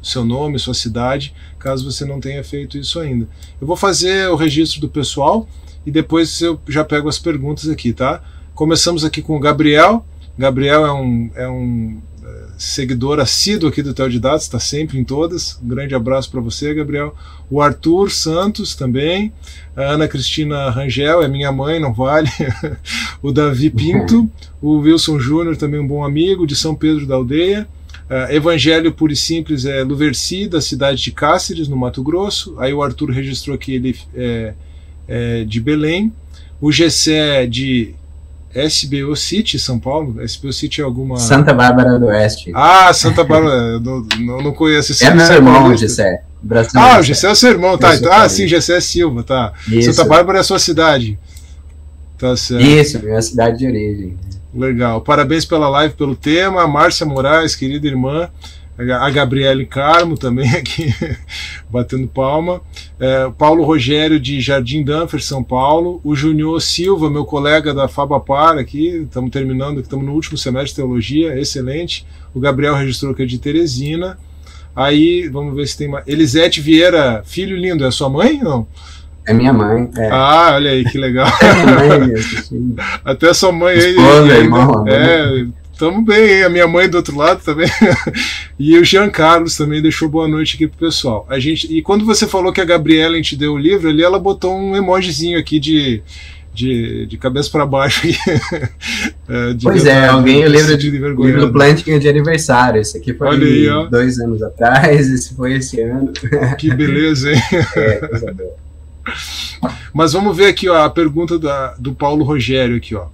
seu nome, sua cidade, caso você não tenha feito isso ainda. Eu vou fazer o registro do pessoal e depois eu já pego as perguntas aqui, tá? Começamos aqui com o Gabriel. Gabriel é um, é um é, seguidor assíduo aqui do Dados, está sempre em todas. Um grande abraço para você, Gabriel. O Arthur Santos também. A Ana Cristina Rangel, é minha mãe, não vale. o Davi Pinto. O Wilson Júnior, também um bom amigo, de São Pedro da Aldeia. Uh, Evangelho Puro e Simples é Luversi, da cidade de Cáceres, no Mato Grosso. Aí o Arthur registrou que ele é, é de Belém. O Gessé de SBO City, São Paulo? SBO City é alguma. Santa Bárbara do Oeste. Ah, Santa Bárbara, não, não, não conheço esse É meu irmão, o Gessé. Ah, o Gessé é o seu irmão, tá. Então, ah, sim, Gessé Silva, tá. Isso. Santa Bárbara é a sua cidade. Tá certo. Isso, minha cidade de origem. Legal. Parabéns pela live, pelo tema. Márcia Moraes, querida irmã a Gabriele Carmo também aqui batendo palma, é, Paulo Rogério de Jardim Danfer, São Paulo, o Junior Silva, meu colega da Fabapar aqui, estamos terminando, estamos no último semestre de teologia, excelente, o Gabriel registrou que é de Teresina, aí vamos ver se tem mais, Elisete Vieira, filho lindo, é sua mãe não? É minha mãe. É. Ah, olha aí, que legal. É mãe, Até sua mãe aí. Esposa, irmão, é, Tamo bem? A minha mãe do outro lado também. e o Jean Carlos também deixou boa noite aqui pro pessoal. A gente, e quando você falou que a Gabriela te deu o livro, ali ela botou um emojizinho aqui de, de, de cabeça para baixo. é, pois é, alguém lembra de livro do Planting de aniversário. Esse aqui foi aí, dois anos atrás, esse foi esse ano. Que beleza, hein? é, coisa boa. Mas vamos ver aqui ó, a pergunta da, do Paulo Rogério aqui, ó.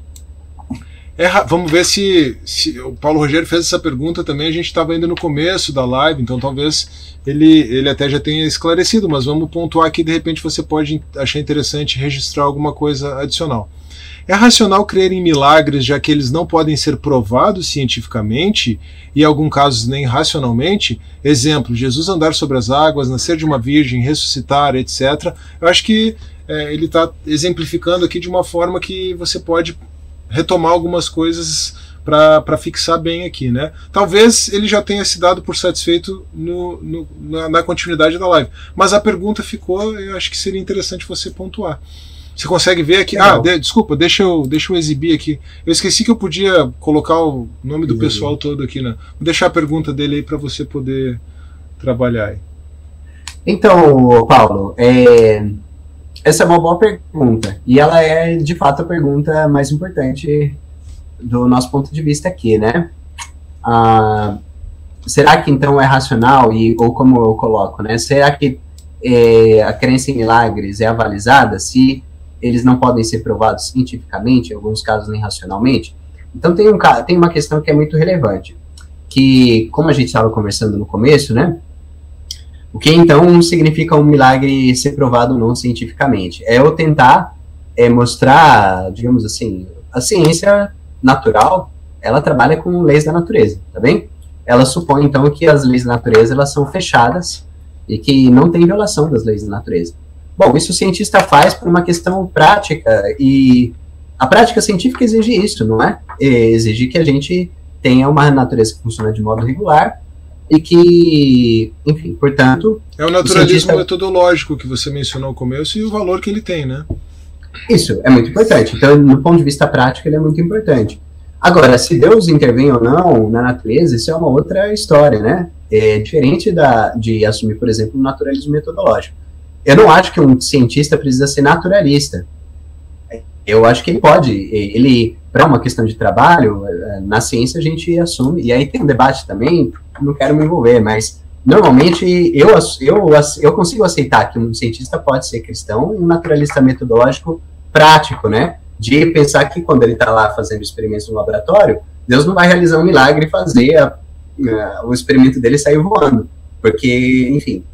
É, vamos ver se, se, o Paulo Rogério fez essa pergunta também. A gente estava ainda no começo da live, então talvez ele, ele até já tenha esclarecido, mas vamos pontuar aqui. De repente você pode achar interessante registrar alguma coisa adicional. É racional crer em milagres, já que eles não podem ser provados cientificamente e, em alguns casos, nem racionalmente? Exemplo: Jesus andar sobre as águas, nascer de uma virgem, ressuscitar, etc. Eu acho que é, ele está exemplificando aqui de uma forma que você pode retomar algumas coisas para fixar bem aqui, né? Talvez ele já tenha se dado por satisfeito no, no, na, na, continuidade da live, mas a pergunta ficou, eu acho que seria interessante você pontuar. Você consegue ver aqui? Ah, de, desculpa, deixa eu, deixa eu exibir aqui. Eu esqueci que eu podia colocar o nome do pessoal todo aqui, né? Vou deixar a pergunta dele aí para você poder trabalhar aí. Então, Paulo, é, essa é uma boa pergunta. E ela é, de fato, a pergunta mais importante do nosso ponto de vista aqui, né? Ah, será que então é racional, e, ou como eu coloco, né? Será que é, a crença em milagres é avalizada se eles não podem ser provados cientificamente, em alguns casos nem racionalmente? Então tem, um, tem uma questão que é muito relevante, que, como a gente estava conversando no começo, né? O que então significa um milagre ser provado não cientificamente? É eu tentar é, mostrar, digamos assim, a ciência natural, ela trabalha com leis da natureza, tá bem? Ela supõe então que as leis da natureza elas são fechadas e que não tem violação das leis da natureza. Bom, isso o cientista faz por uma questão prática e a prática científica exige isso, não é? Exige que a gente tenha uma natureza que funciona de modo regular e que, enfim, portanto. É o naturalismo o cientista... metodológico que você mencionou no começo e o valor que ele tem, né? Isso, é muito importante. Então, do ponto de vista prático, ele é muito importante. Agora, se Deus intervém ou não na natureza, isso é uma outra história, né? É diferente da, de assumir, por exemplo, o naturalismo metodológico. Eu não acho que um cientista precisa ser naturalista. Eu acho que ele pode, ele, para uma questão de trabalho, eh, na ciência a gente assume, e aí tem um debate também, não quero me envolver, mas normalmente eu, eu, eu consigo aceitar que um cientista pode ser cristão e um naturalista metodológico prático, né? De pensar que quando ele está lá fazendo experimentos no laboratório, Deus não vai realizar um milagre e fazer a, a, o experimento dele sair voando. Porque, enfim,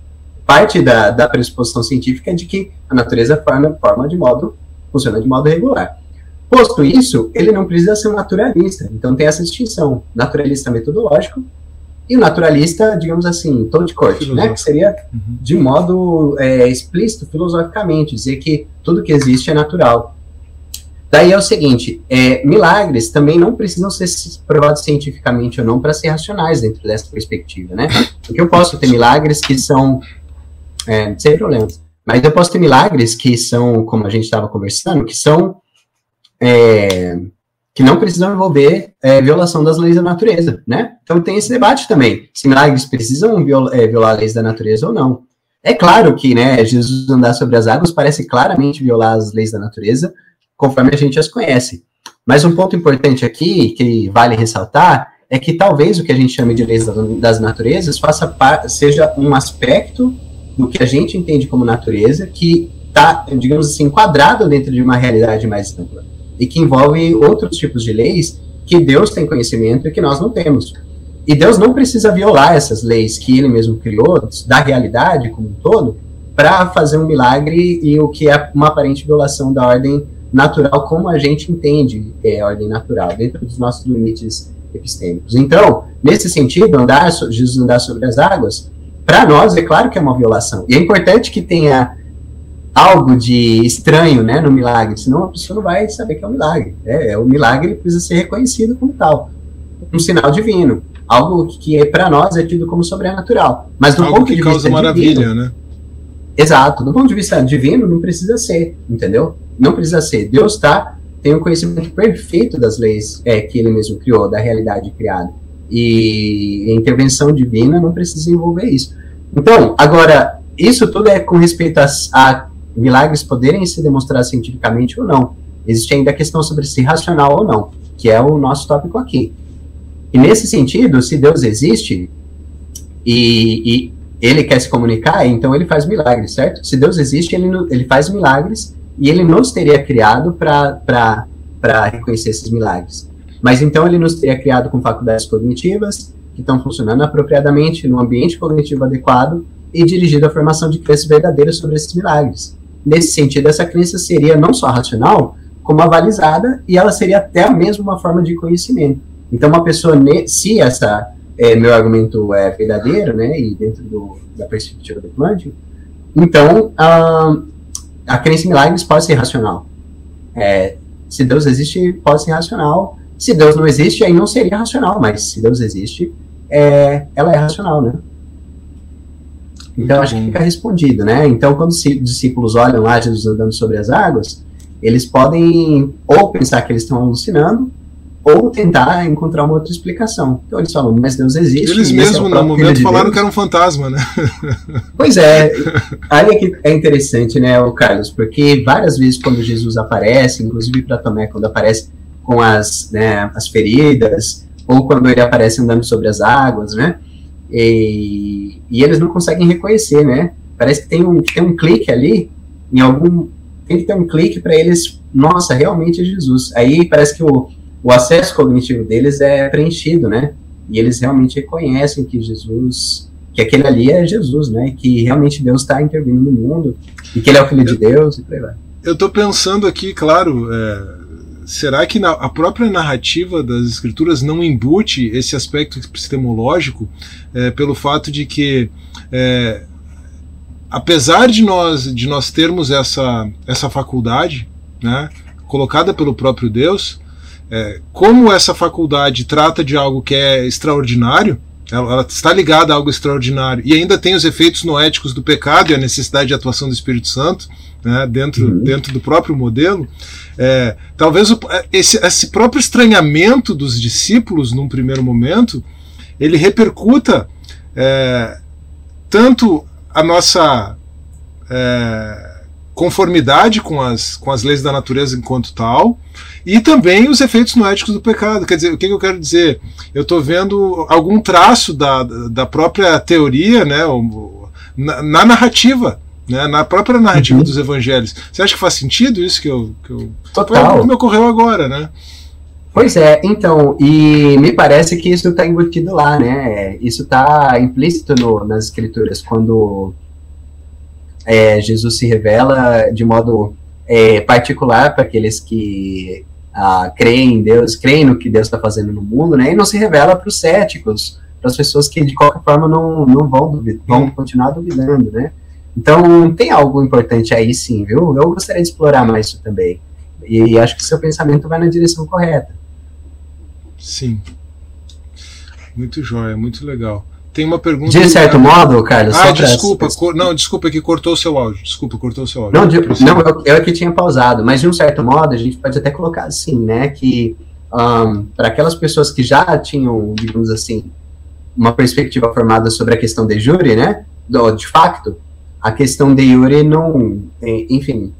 parte da, da pressuposição científica é de que a natureza forma, forma de modo, funciona de modo regular. Posto isso, ele não precisa ser um naturalista. Então tem essa distinção: naturalista metodológico E o naturalista, digamos assim, tom de corte, né? Que seria uhum. de modo é, explícito, filosoficamente, dizer que tudo que existe é natural. Daí é o seguinte, é, milagres também não precisam ser provados cientificamente ou não para ser racionais dentro dessa perspectiva, né? Porque eu posso ter milagres que são, é, sem problemas, mas eu posso ter milagres que são, como a gente estava conversando, que são é, que não precisam envolver é, violação das leis da natureza, né? Então tem esse debate também, se milagres precisam viola, é, violar leis da natureza ou não. É claro que, né, Jesus andar sobre as águas parece claramente violar as leis da natureza, conforme a gente as conhece. Mas um ponto importante aqui, que vale ressaltar, é que talvez o que a gente chame de leis das naturezas faça seja um aspecto do que a gente entende como natureza que está, digamos assim, enquadrado dentro de uma realidade mais ampla e que envolve outros tipos de leis que Deus tem conhecimento e que nós não temos. E Deus não precisa violar essas leis que ele mesmo criou, da realidade como um todo, para fazer um milagre e o que é uma aparente violação da ordem natural, como a gente entende é a ordem natural, dentro dos nossos limites epistêmicos. Então, nesse sentido, andar, Jesus andar sobre as águas, para nós é claro que é uma violação. E é importante que tenha algo de estranho né, no milagre, senão a pessoa não vai saber que é um milagre. É, é o milagre precisa ser reconhecido como tal, um sinal divino, algo que, é, para nós é tido como sobrenatural. Mas do algo ponto que de causa vista maravilha, divino, né? Exato, do ponto de vista divino não precisa ser, entendeu? Não precisa ser. Deus tá tem um conhecimento perfeito das leis é, que Ele mesmo criou, da realidade criada. E a intervenção divina não precisa envolver isso. Então, agora, isso tudo é com respeito a, a milagres poderem se demonstrar cientificamente ou não. Existe ainda a questão sobre se racional ou não, que é o nosso tópico aqui. E nesse sentido, se Deus existe e, e ele quer se comunicar, então ele faz milagres, certo? Se Deus existe, ele, ele faz milagres e ele nos teria criado para reconhecer esses milagres. Mas então ele nos teria criado com faculdades cognitivas que estão funcionando apropriadamente no ambiente cognitivo adequado e dirigido à formação de crenças verdadeiras sobre esses milagres. Nesse sentido, essa crença seria não só racional, como avalizada, e ela seria até mesmo uma forma de conhecimento. Então, uma pessoa, se essa é, meu argumento é verdadeiro, né, e dentro do, da perspectiva do quântico, então a, a crença em milagres pode ser racional. É, se Deus existe, pode ser racional. Se Deus não existe, aí não seria racional, mas se Deus existe, é, ela é racional, né? Então, acho que fica respondido, né? Então, quando os discípulos olham lá Jesus andando sobre as águas, eles podem ou pensar que eles estão alucinando, ou tentar encontrar uma outra explicação. Então eles falam, mas Deus existe. Eles mesmos, é no momento, de falaram Deus. que era um fantasma, né? Pois é. Aí é que é interessante, né, o Carlos, porque várias vezes quando Jesus aparece, inclusive para Tomé, quando aparece com as, né, as feridas, ou quando ele aparece andando sobre as águas, né? E, e eles não conseguem reconhecer, né? Parece que tem um, tem um clique ali, em algum. Tem que ter um clique para eles. Nossa, realmente é Jesus. Aí parece que o, o acesso cognitivo deles é preenchido, né? E eles realmente reconhecem que Jesus, que aquele ali é Jesus, né? Que realmente Deus está intervindo no mundo e que ele é o filho de Deus e por aí vai. Eu estou pensando aqui, claro, é, será que na, a própria narrativa das escrituras não embute esse aspecto epistemológico é, pelo fato de que é, apesar de nós de nós termos essa essa faculdade né, colocada pelo próprio Deus é, como essa faculdade trata de algo que é extraordinário ela, ela, está ligada a algo extraordinário e ainda tem os efeitos noéticos do pecado e a necessidade de atuação do Espírito Santo né, dentro, uhum. dentro do próprio modelo, é, talvez o, é, esse, esse próprio estranhamento dos discípulos, num primeiro momento, ele repercuta é, tanto a nossa é, conformidade com as, com as leis da natureza enquanto tal, e também os efeitos noéticos do pecado. Quer dizer, o que, que eu quero dizer? Eu estou vendo algum traço da, da própria teoria né, na, na narrativa né, na própria narrativa uhum. dos evangelhos. Você acha que faz sentido isso que eu. Que eu... Total. Foi me ocorreu agora, né? Pois é, então, e me parece que isso está embutido lá, né? Isso está implícito no, nas escrituras, quando é, Jesus se revela de modo é, particular para aqueles que ah, creem em Deus, creem no que Deus está fazendo no mundo, né? E não se revela para os céticos, para as pessoas que de qualquer forma não, não vão, duvidar, vão uhum. continuar duvidando, né? Então tem algo importante aí sim, viu? Eu gostaria de explorar mais isso também. E acho que seu pensamento vai na direção correta. Sim. Muito jóia, muito legal. Tem uma pergunta. De certo modo, Carlos. Ah, desculpa. Cor... Não, desculpa que cortou o seu áudio. Desculpa, cortou o seu áudio. Não, de... não eu, eu que tinha pausado. Mas de um certo modo, a gente pode até colocar assim, né? Que um, para aquelas pessoas que já tinham, digamos assim, uma perspectiva formada sobre a questão de júri, né? Do, de facto, a questão de júri não. É, enfim.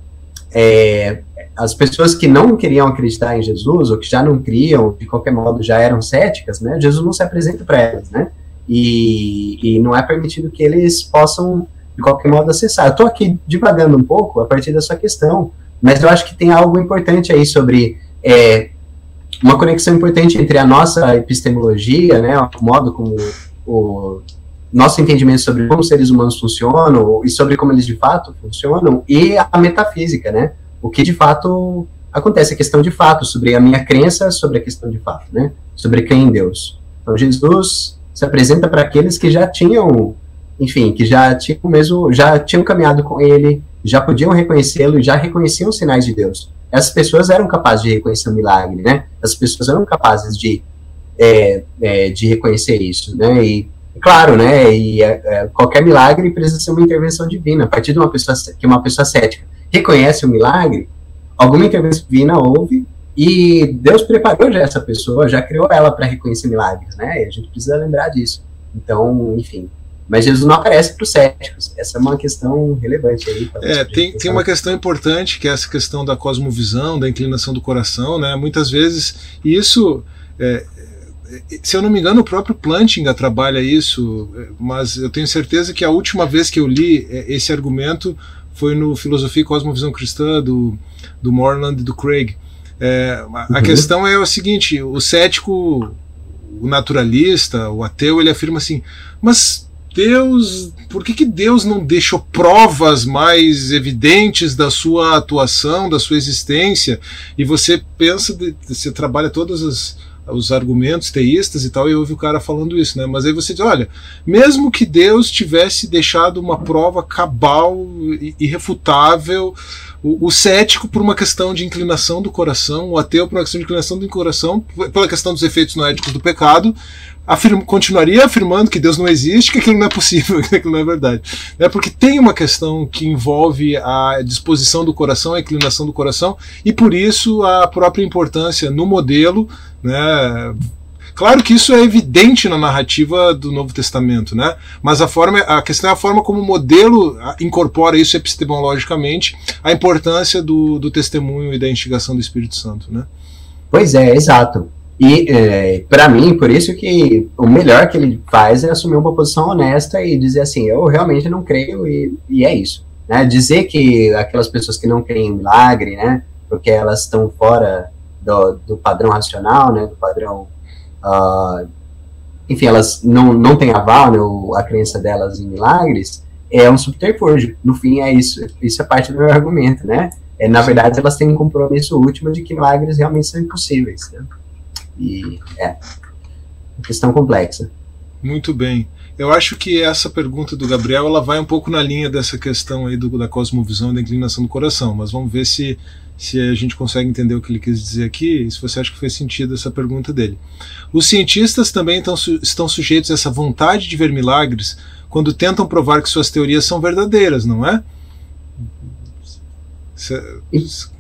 É, as pessoas que não queriam acreditar em Jesus, ou que já não criam, de qualquer modo já eram céticas, né? Jesus não se apresenta para elas, né? e, e não é permitido que eles possam, de qualquer modo, acessar. Eu estou aqui divagando um pouco a partir da sua questão, mas eu acho que tem algo importante aí sobre é, uma conexão importante entre a nossa epistemologia, né, o modo como o nosso entendimento sobre como os seres humanos funcionam e sobre como eles de fato funcionam e a metafísica, né, o que de fato acontece, a questão de fato, sobre a minha crença sobre a questão de fato, né, sobre quem em Deus. Então, Jesus se apresenta para aqueles que já tinham, enfim, que já tinham mesmo, já tinham caminhado com ele, já podiam reconhecê-lo, já reconheciam os sinais de Deus. Essas pessoas eram capazes de reconhecer o milagre, né? Essas pessoas eram capazes de, é, é, de reconhecer isso, né? E claro, né? E é, é qualquer milagre precisa ser uma intervenção divina. A partir de uma pessoa que uma pessoa cética reconhece o milagre, alguma intervenção divina houve e Deus preparou já essa pessoa, já criou ela para reconhecer milagres, né? E a gente precisa lembrar disso. Então, enfim. Mas Jesus não aparece para os céticos. Essa é uma questão relevante aí. É, tem, tem uma questão importante, que é essa questão da cosmovisão, da inclinação do coração, né? Muitas vezes, isso. É, se eu não me engano, o próprio Plantinga trabalha isso, mas eu tenho certeza que a última vez que eu li é, esse argumento foi no Filosofia e Cosmovisão Cristã do, do Morland e do Craig. É, a uhum. questão é o seguinte: o cético, o naturalista, o ateu, ele afirma assim, mas Deus, por que, que Deus não deixou provas mais evidentes da sua atuação, da sua existência? E você pensa, você trabalha todas as os argumentos teístas e tal, e ouve o cara falando isso, né? Mas aí você diz, olha, mesmo que Deus tivesse deixado uma prova cabal, irrefutável, o, o, cético por uma questão de inclinação do coração, o ateu por uma questão de inclinação do coração, pela questão dos efeitos noéticos do pecado, afirma, continuaria afirmando que Deus não existe, que aquilo não é possível, que aquilo não é verdade. É porque tem uma questão que envolve a disposição do coração, a inclinação do coração, e por isso a própria importância no modelo, né, Claro que isso é evidente na narrativa do Novo Testamento, né? Mas a forma, a questão é a forma como o modelo incorpora isso epistemologicamente, a importância do, do testemunho e da instigação do Espírito Santo, né? Pois é, exato. E é, para mim, por isso que o melhor que ele faz é assumir uma posição honesta e dizer assim, eu realmente não creio e, e é isso. Né? Dizer que aquelas pessoas que não creem em milagre, né, porque elas estão fora do, do padrão racional, né, do padrão uh, enfim, elas não, não têm aval, né, a crença delas em milagres, é um subterfúgio. No fim, é isso. Isso é parte do meu argumento, né? É, na verdade, elas têm um compromisso último de que milagres realmente são impossíveis. Né? E é uma questão complexa. Muito bem. Eu acho que essa pergunta do Gabriel ela vai um pouco na linha dessa questão aí do, da cosmovisão e da inclinação do coração, mas vamos ver se se a gente consegue entender o que ele quis dizer aqui se você acha que fez sentido essa pergunta dele. Os cientistas também estão, estão sujeitos a essa vontade de ver milagres quando tentam provar que suas teorias são verdadeiras, não é?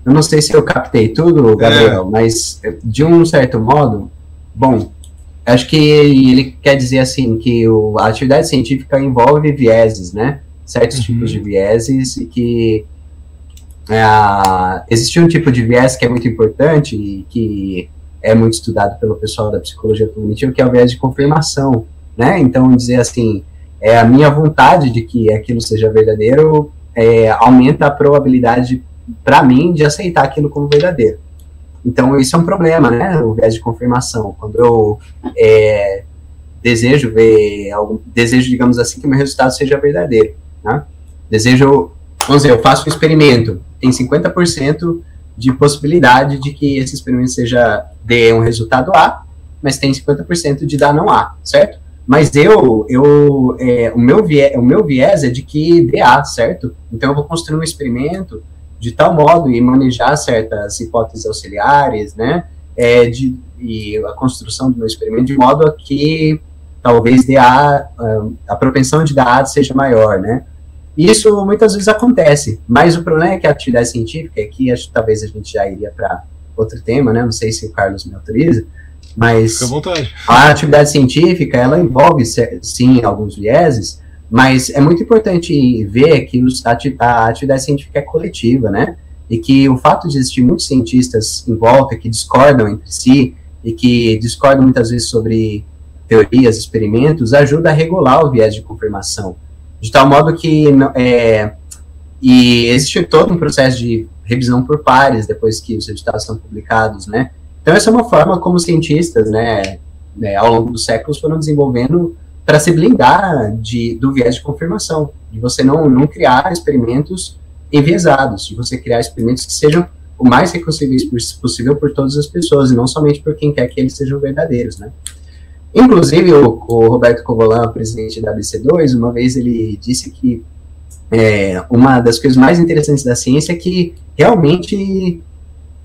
Eu não sei se eu captei tudo, Gabriel, é. mas de um certo modo, bom, acho que ele quer dizer assim que o, a atividade científica envolve vieses, né? Certos uhum. tipos de vieses e que é, existe um tipo de viés que é muito importante e que é muito estudado pelo pessoal da psicologia cognitiva, que é o viés de confirmação, né? Então, dizer assim, é a minha vontade de que aquilo seja verdadeiro é, aumenta a probabilidade para mim de aceitar aquilo como verdadeiro. Então, isso é um problema, né? O viés de confirmação. Quando eu é, desejo ver, algum, desejo, digamos assim, que meu resultado seja verdadeiro, né? Desejo vamos dizer, eu faço um experimento, tem 50% de possibilidade de que esse experimento seja dê um resultado A, mas tem 50% de dar não A, certo? Mas eu, eu é, o, meu viés, o meu viés é de que dê A, certo? Então eu vou construir um experimento de tal modo e manejar certas hipóteses auxiliares, né? É, de, e a construção do meu experimento de modo a que talvez dê a, a propensão de dar A seja maior, né? Isso muitas vezes acontece, mas o problema é que a atividade científica, aqui acho que talvez a gente já iria para outro tema, né? Não sei se o Carlos me autoriza, mas a atividade científica, ela envolve, sim, alguns vieses, mas é muito importante ver que a atividade científica é coletiva, né? E que o fato de existir muitos cientistas em volta que discordam entre si e que discordam muitas vezes sobre teorias, experimentos, ajuda a regular o viés de confirmação. De tal modo que é, e existe todo um processo de revisão por pares depois que os resultados são publicados, né? Então, essa é uma forma como cientistas, né, né ao longo dos séculos, foram desenvolvendo para se blindar de, do viés de confirmação, de você não, não criar experimentos enviesados, de você criar experimentos que sejam o mais reconhecíveis possível por todas as pessoas, e não somente por quem quer que eles sejam verdadeiros, né? Inclusive, o, o Roberto Covolan, presidente da ABC2, uma vez ele disse que é, uma das coisas mais interessantes da ciência é que realmente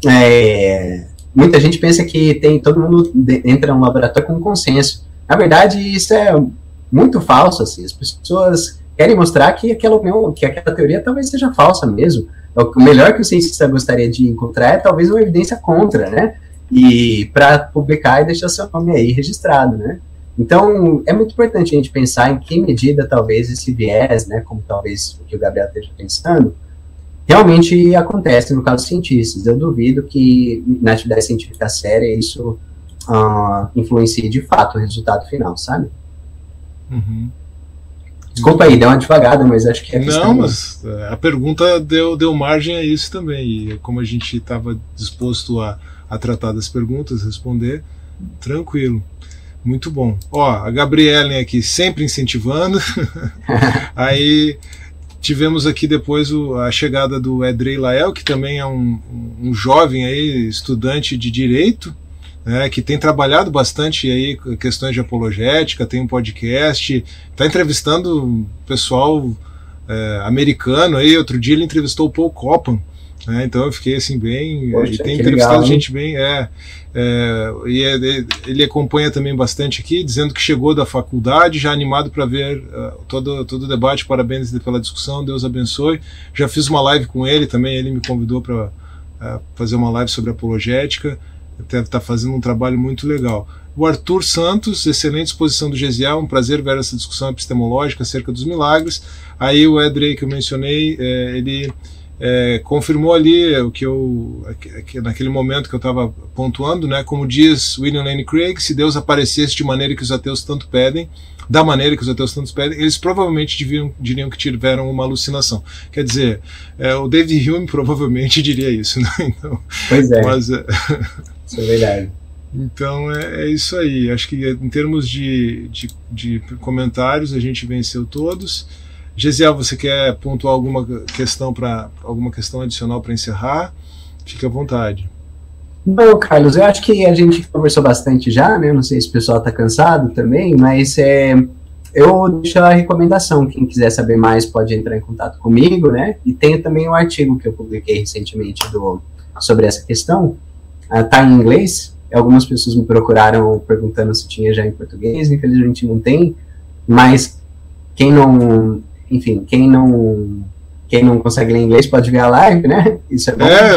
é, muita gente pensa que tem todo mundo entra no laboratório com consenso. Na verdade, isso é muito falso. Assim. As pessoas querem mostrar que aquela, que aquela teoria talvez seja falsa mesmo. O melhor que o cientista gostaria de encontrar é talvez uma evidência contra, né? E para publicar e deixar seu nome aí registrado, né? Então, é muito importante a gente pensar em que medida talvez esse viés, né, como talvez o que o Gabriel esteja pensando, realmente acontece no caso dos cientistas. Eu duvido que na atividade científica séria isso uh, influencie de fato o resultado final, sabe? Uhum. Desculpa aí, deu uma devagada, mas acho que é Não, mas é, a pergunta deu, deu margem a isso também. E como a gente estava disposto a, a tratar das perguntas, responder, tranquilo. Muito bom. Ó, a Gabriela aqui sempre incentivando. Aí tivemos aqui depois o, a chegada do Edrei Lael, que também é um, um jovem aí, estudante de direito, né, que tem trabalhado bastante aí questões de apologética, tem um podcast, está entrevistando pessoal é, americano aí. Outro dia ele entrevistou o Paul Copan, né, então eu fiquei assim bem. Poxa, e tem entrevistado legal, gente bem. É, é, e é, ele acompanha também bastante aqui, dizendo que chegou da faculdade, já animado para ver uh, todo, todo o debate. Parabéns pela discussão, Deus abençoe. Já fiz uma live com ele também, ele me convidou para uh, fazer uma live sobre apologética. Deve estar tá fazendo um trabalho muito legal. O Arthur Santos, excelente exposição do Gesiel, um prazer ver essa discussão epistemológica acerca dos milagres. Aí o Edrey que eu mencionei, ele é, confirmou ali o que eu naquele momento que eu estava pontuando, né? Como diz William Lane Craig, se Deus aparecesse de maneira que os ateus tanto pedem, da maneira que os ateus tanto pedem, eles provavelmente deviam, diriam que tiveram uma alucinação. Quer dizer, é, o David Hume provavelmente diria isso, né? Então, pois é. Mas, é... isso é verdade. Então é, é, isso aí. Acho que em termos de, de, de comentários a gente venceu todos. Gesiel, você quer pontuar alguma questão para alguma questão adicional para encerrar? Fique à vontade. Bom, Carlos, eu acho que a gente conversou bastante já, né? Não sei se o pessoal está cansado também, mas é, eu deixo a recomendação. Quem quiser saber mais pode entrar em contato comigo, né? E tem também um artigo que eu publiquei recentemente do, sobre essa questão. Está uh, em inglês. Algumas pessoas me procuraram perguntando se tinha já em português. Infelizmente não tem. Mas quem não enfim, quem não quem não consegue ler inglês pode ver a live, né? Isso é bom. É.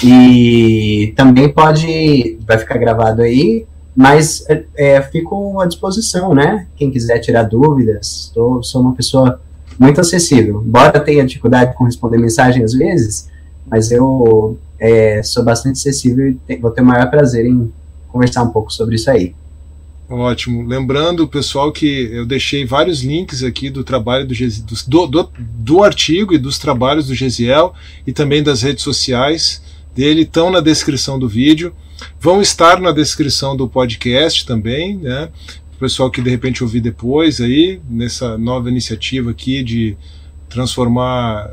E também pode, vai ficar gravado aí, mas é, é, fico à disposição, né? Quem quiser tirar dúvidas, tô, sou uma pessoa muito acessível. Embora tenha dificuldade com responder mensagem às vezes, mas eu é, sou bastante acessível e vou ter o maior prazer em conversar um pouco sobre isso aí. Ótimo. Lembrando, pessoal, que eu deixei vários links aqui do trabalho do, do, do, do artigo e dos trabalhos do Gesiel e também das redes sociais dele estão na descrição do vídeo. Vão estar na descrição do podcast também, né? O pessoal que de repente ouvir depois aí, nessa nova iniciativa aqui de transformar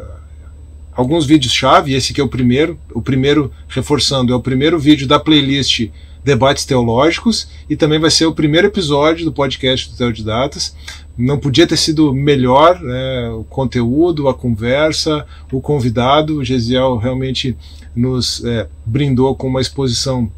alguns vídeos-chave, esse aqui é o primeiro, o primeiro, reforçando, é o primeiro vídeo da playlist debates teológicos e também vai ser o primeiro episódio do podcast do Teodidatas. Não podia ter sido melhor né, o conteúdo, a conversa, o convidado. O Gesiel realmente nos é, brindou com uma exposição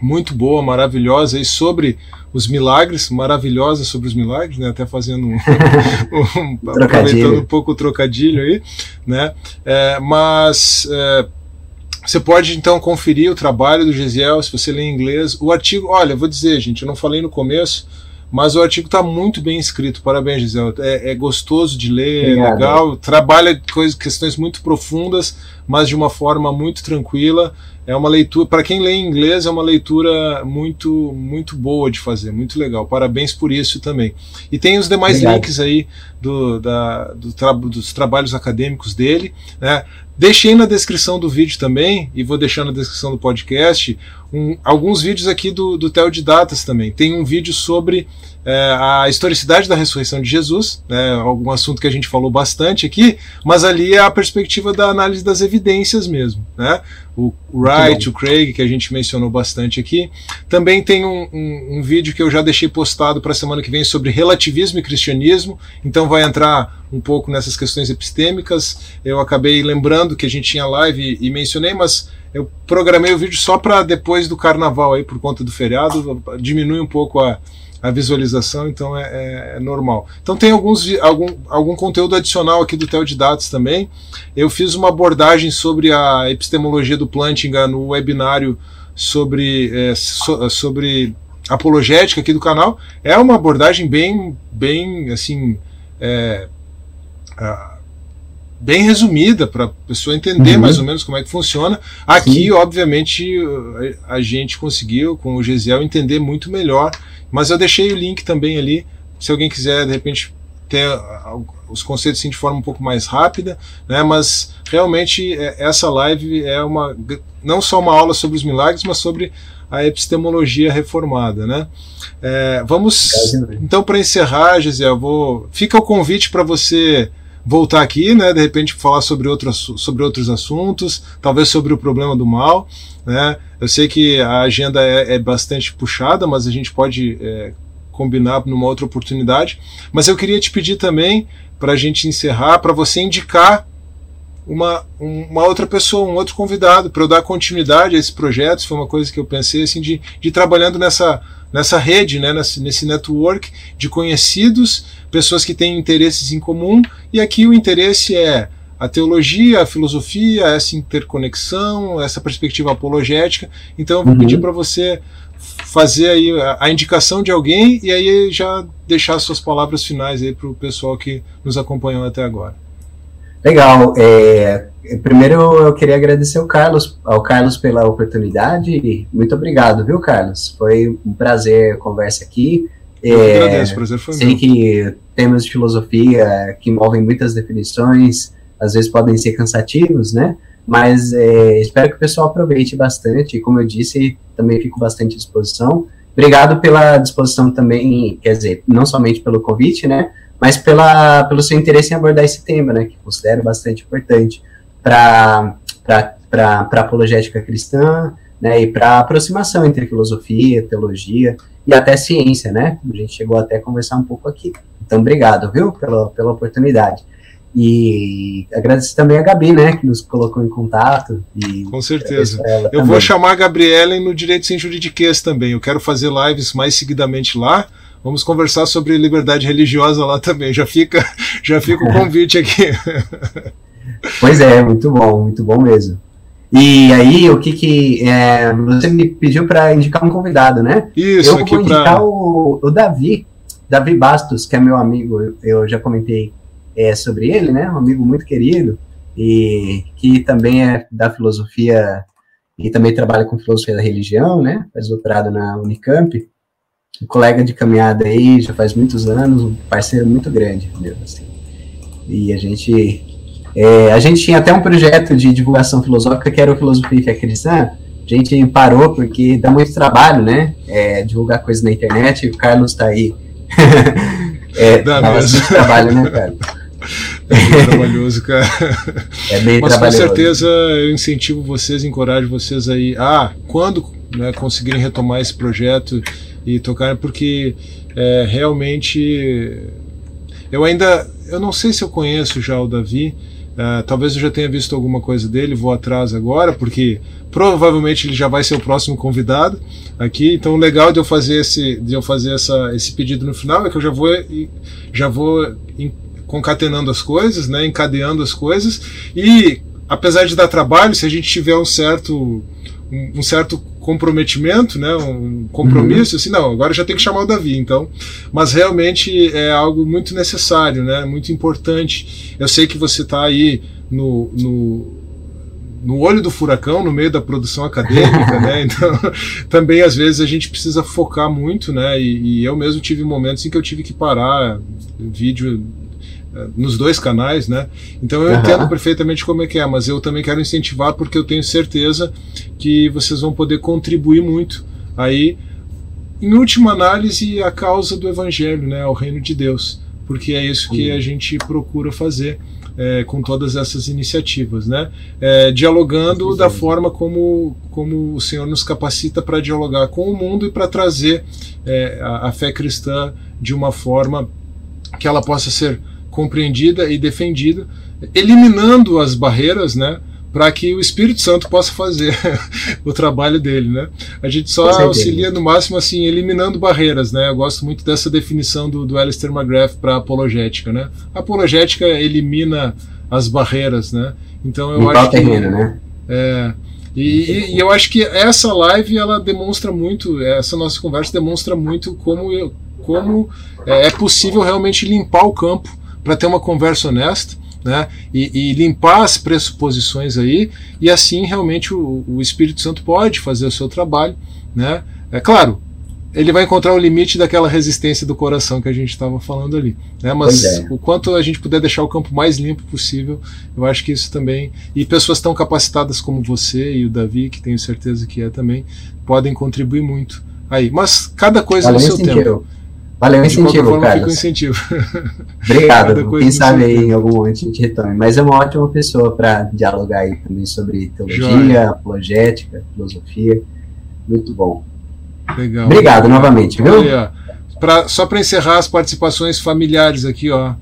muito boa, maravilhosa e sobre os milagres, maravilhosa sobre os milagres, né? Até fazendo um, um aproveitando um pouco o trocadilho aí, né? É, mas é, você pode então conferir o trabalho do Gesiel, se você lê em inglês. O artigo, olha, vou dizer, gente, eu não falei no começo, mas o artigo está muito bem escrito. Parabéns, Gisele. É, é gostoso de ler, é Obrigado. é legal. Trabalha coisas, questões muito profundas, mas de uma forma muito tranquila. É uma leitura, para quem lê em inglês, é uma leitura muito muito boa de fazer, muito legal. Parabéns por isso também. E tem os demais Obrigado. links aí do, da, do tra dos trabalhos acadêmicos dele. Né? Deixei na descrição do vídeo também, e vou deixar na descrição do podcast, um, alguns vídeos aqui do, do Theo de Datas também. Tem um vídeo sobre é, a historicidade da ressurreição de Jesus, né, algum assunto que a gente falou bastante aqui, mas ali é a perspectiva da análise das evidências mesmo. Né? O Wright, o Craig, que a gente mencionou bastante aqui. Também tem um, um, um vídeo que eu já deixei postado para a semana que vem sobre relativismo e cristianismo, então vai entrar um pouco nessas questões epistêmicas. Eu acabei lembrando que a gente tinha live e, e mencionei, mas eu programei o vídeo só para depois do carnaval aí, por conta do feriado, diminui um pouco a a visualização, então é, é, é, normal. Então tem alguns, algum, algum conteúdo adicional aqui do Theo de Dados também. Eu fiz uma abordagem sobre a epistemologia do Plantinga no webinário sobre, é, so, sobre apologética aqui do canal. É uma abordagem bem, bem assim. É, bem resumida para a pessoa entender uhum. mais ou menos como é que funciona. Aqui, Sim. obviamente, a gente conseguiu, com o Gesiel, entender muito melhor mas eu deixei o link também ali, se alguém quiser, de repente, ter os conceitos assim, de forma um pouco mais rápida, né? Mas realmente é, essa live é uma não só uma aula sobre os milagres, mas sobre a epistemologia reformada, né? É, vamos então para encerrar, Gisele, vou fica o convite para você voltar aqui, né? De repente falar sobre outros sobre outros assuntos, talvez sobre o problema do mal. Né? Eu sei que a agenda é, é bastante puxada, mas a gente pode é, combinar numa outra oportunidade. Mas eu queria te pedir também, para a gente encerrar, para você indicar uma, uma outra pessoa, um outro convidado, para eu dar continuidade a esse projeto. Isso foi uma coisa que eu pensei assim, de, de trabalhando nessa, nessa rede, né, nesse, nesse network de conhecidos, pessoas que têm interesses em comum, e aqui o interesse é a teologia, a filosofia, essa interconexão, essa perspectiva apologética. Então eu vou uhum. pedir para você fazer aí a, indicação de alguém e aí já deixar suas palavras finais aí para o pessoal que nos acompanhou até agora. Legal. É, primeiro eu queria agradecer ao Carlos, ao Carlos pela oportunidade. Muito obrigado, viu, Carlos? Foi um prazer a conversa aqui. Eu é, agradeço, o prazer foi sei meu. que temas de filosofia que envolvem muitas definições, às vezes podem ser cansativos, né? Mas é, espero que o pessoal aproveite bastante. Como eu disse, também fico bastante à disposição. Obrigado pela disposição também, quer dizer, não somente pelo convite, né? Mas pela, pelo seu interesse em abordar esse tema, né? Que considero bastante importante para a apologética cristã, né? E para a aproximação entre filosofia, teologia e até ciência, né? A gente chegou até a conversar um pouco aqui. Então, obrigado, viu, pela, pela oportunidade. E agradecer também a Gabi, né, que nos colocou em contato. Com certeza. Eu também. vou chamar a Gabriela no Direito Sem Juridiquês também. Eu quero fazer lives mais seguidamente lá. Vamos conversar sobre liberdade religiosa lá também. Já fica, já fica o convite aqui. pois é, muito bom, muito bom mesmo. E aí, o que que. É, você me pediu para indicar um convidado, né? Isso, eu vou indicar pra... o, o Davi, Davi Bastos, que é meu amigo, eu já comentei é, sobre ele, né? Um amigo muito querido e que também é da filosofia e também trabalha com filosofia da religião, né? Faz doutorado na Unicamp. Um colega de caminhada aí já faz muitos anos, um parceiro muito grande, mesmo assim. E a gente é, a gente tinha até um projeto de divulgação filosófica que era o Filosofia é Cristã. A gente parou porque dá muito trabalho, né? É, divulgar coisas na internet. E o Carlos está aí. é, dá mesmo. trabalho, né, Carlos? É bem trabalhoso, cara. É bem Mas com certeza eu incentivo vocês, encorajo vocês aí. Ah, quando né, conseguirem retomar esse projeto e tocar, porque é, realmente eu ainda eu não sei se eu conheço já o Davi, uh, talvez eu já tenha visto alguma coisa dele, vou atrás agora, porque provavelmente ele já vai ser o próximo convidado aqui. Então, o legal de eu fazer esse, de eu fazer essa, esse pedido no final é que eu já vou, já vou concatenando as coisas, né, encadeando as coisas e apesar de dar trabalho, se a gente tiver um certo um, um certo comprometimento, né, um compromisso, uhum. assim, não, agora já tem que chamar o Davi, então. Mas realmente é algo muito necessário, né, muito importante. Eu sei que você está aí no, no, no olho do furacão, no meio da produção acadêmica, né, então também às vezes a gente precisa focar muito, né, e, e eu mesmo tive momentos em que eu tive que parar vídeo nos dois canais, né? Então eu uhum. entendo perfeitamente como é que é, mas eu também quero incentivar porque eu tenho certeza que vocês vão poder contribuir muito aí, em última análise, a causa do Evangelho, né? Ao reino de Deus, porque é isso que a gente procura fazer. É, com todas essas iniciativas, né? É, dialogando da forma como, como o Senhor nos capacita para dialogar com o mundo e para trazer é, a, a fé cristã de uma forma que ela possa ser compreendida e defendida, eliminando as barreiras, né? para que o Espírito Santo possa fazer o trabalho dele, né? A gente só auxilia no máximo assim eliminando barreiras, né? Eu gosto muito dessa definição do, do Alistair McGrath para apologética, né? A apologética elimina as barreiras, né? Então eu acho que terreno, né? É, e, e, eu acho que essa live ela demonstra muito, essa nossa conversa demonstra muito como como é, é possível realmente limpar o campo para ter uma conversa honesta. Né, e, e, limpar as pressuposições aí, e assim realmente o, o, Espírito Santo pode fazer o seu trabalho. Né? É claro, ele vai encontrar o limite daquela resistência do coração que a gente estava falando ali. Né? Mas é. o quanto a gente puder deixar o campo mais limpo possível, eu acho que isso também. E pessoas tão capacitadas como você e o Davi, que tenho certeza que é também, podem contribuir muito aí. Mas cada coisa no seu tempo. Valeu o incentivo, forma, Carlos. incentivo. Obrigado. Quem sabe aí em algum momento a gente retome. Mas é uma ótima pessoa para dialogar aí também sobre teologia, Joia. apologética, filosofia. Muito bom. Legal. Obrigado novamente, viu? Olha, pra, só para encerrar as participações familiares aqui, ó.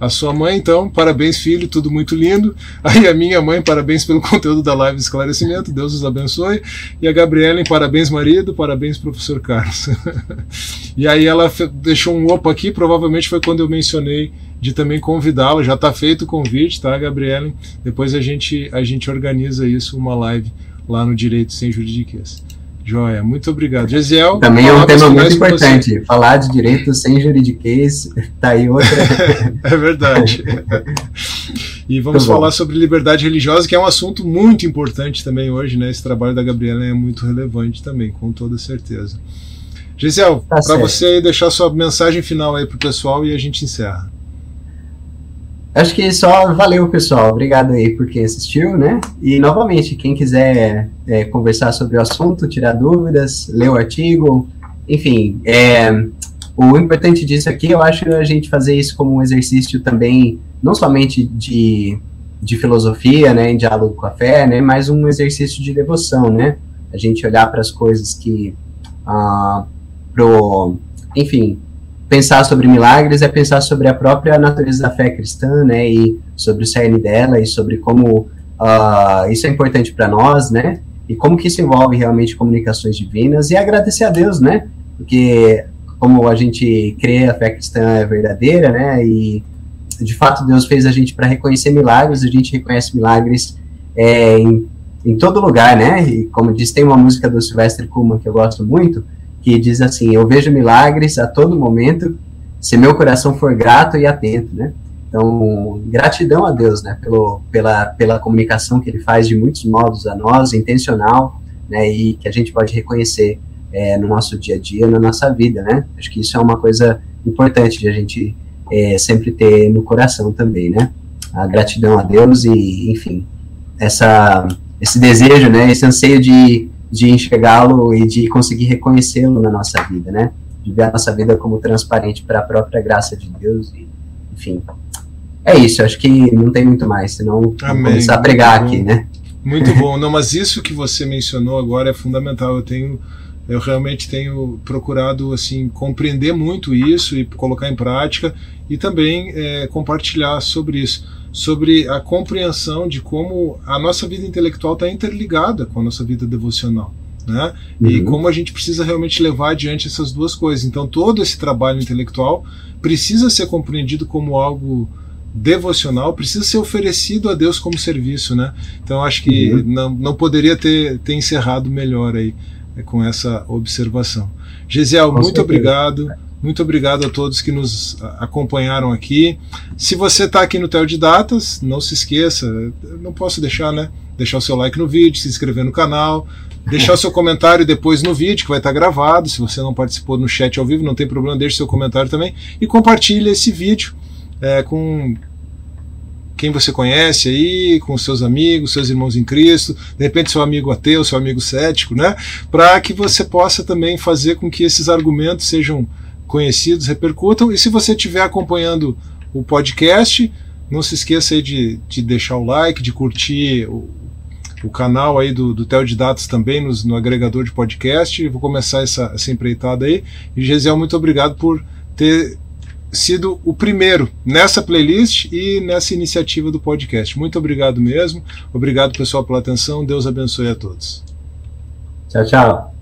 A sua mãe, então, parabéns, filho, tudo muito lindo. Aí a minha mãe, parabéns pelo conteúdo da live esclarecimento, Deus os abençoe. E a Gabriela, parabéns, marido, parabéns, professor Carlos. e aí ela deixou um opa aqui, provavelmente foi quando eu mencionei de também convidá-la, já está feito o convite, tá, Gabriela? Depois a gente, a gente organiza isso, uma live lá no Direito Sem Juridiquês. Joia, muito obrigado. Gesiel. Também é um tema muito importante. Falar de direito sem juridiquês, tá aí outra. é verdade. E vamos falar sobre liberdade religiosa, que é um assunto muito importante também hoje, né? Esse trabalho da Gabriela é muito relevante também, com toda certeza. Gisel, tá para você deixar sua mensagem final aí pro pessoal e a gente encerra. Acho que só valeu, pessoal. Obrigado aí por quem assistiu, né? E novamente, quem quiser é, conversar sobre o assunto, tirar dúvidas, ler o artigo, enfim, é, o importante disso aqui, eu acho a gente fazer isso como um exercício também, não somente de, de filosofia, né, em diálogo com a fé, né, mas um exercício de devoção, né? A gente olhar para as coisas que, ah, pro, enfim, pensar sobre milagres é pensar sobre a própria natureza da fé cristã, né, e sobre o cerne dela e sobre como uh, isso é importante para nós, né, e como que isso envolve realmente comunicações divinas e agradecer a Deus, né, porque como a gente crê a fé cristã é verdadeira, né, e de fato Deus fez a gente para reconhecer milagres, a gente reconhece milagres é, em, em todo lugar, né, e como diz, tem uma música do Sylvester Kuhlman que eu gosto muito, que diz assim: Eu vejo milagres a todo momento, se meu coração for grato e atento, né? Então, gratidão a Deus, né, pelo, pela, pela comunicação que ele faz de muitos modos a nós, intencional, né, e que a gente pode reconhecer é, no nosso dia a dia, na nossa vida, né? Acho que isso é uma coisa importante de a gente é, sempre ter no coração também, né? A gratidão a Deus e, enfim, essa, esse desejo, né, esse anseio de de enxergá-lo e de conseguir reconhecê-lo na nossa vida, né? De ver a nossa vida como transparente para a própria graça de Deus e, enfim. É isso, acho que não tem muito mais, senão Amém. começar a pregar aqui, né? Muito bom. Não, mas isso que você mencionou agora é fundamental. Eu tenho eu realmente tenho procurado assim compreender muito isso e colocar em prática e também é, compartilhar sobre isso, sobre a compreensão de como a nossa vida intelectual está interligada com a nossa vida devocional. Né? Uhum. E como a gente precisa realmente levar adiante essas duas coisas. Então, todo esse trabalho intelectual precisa ser compreendido como algo devocional, precisa ser oferecido a Deus como serviço. Né? Então, acho que uhum. não, não poderia ter, ter encerrado melhor aí é, com essa observação. Gesiel, com muito certeza. obrigado. Muito obrigado a todos que nos acompanharam aqui. Se você está aqui no Tel de Datas, não se esqueça, não posso deixar, né? Deixar o seu like no vídeo, se inscrever no canal, deixar o seu comentário depois no vídeo, que vai estar tá gravado. Se você não participou no chat ao vivo, não tem problema, deixe seu comentário também. E compartilhe esse vídeo é, com quem você conhece aí, com seus amigos, seus irmãos em Cristo, de repente seu amigo ateu, seu amigo cético, né? Para que você possa também fazer com que esses argumentos sejam conhecidos, repercutam. E se você estiver acompanhando o podcast, não se esqueça aí de, de deixar o like, de curtir o, o canal aí do, do Tel de Dados também no agregador de podcast. vou começar essa, essa empreitada aí. E Gesiel, muito obrigado por ter sido o primeiro nessa playlist e nessa iniciativa do podcast. Muito obrigado mesmo. Obrigado, pessoal, pela atenção. Deus abençoe a todos. Tchau, tchau.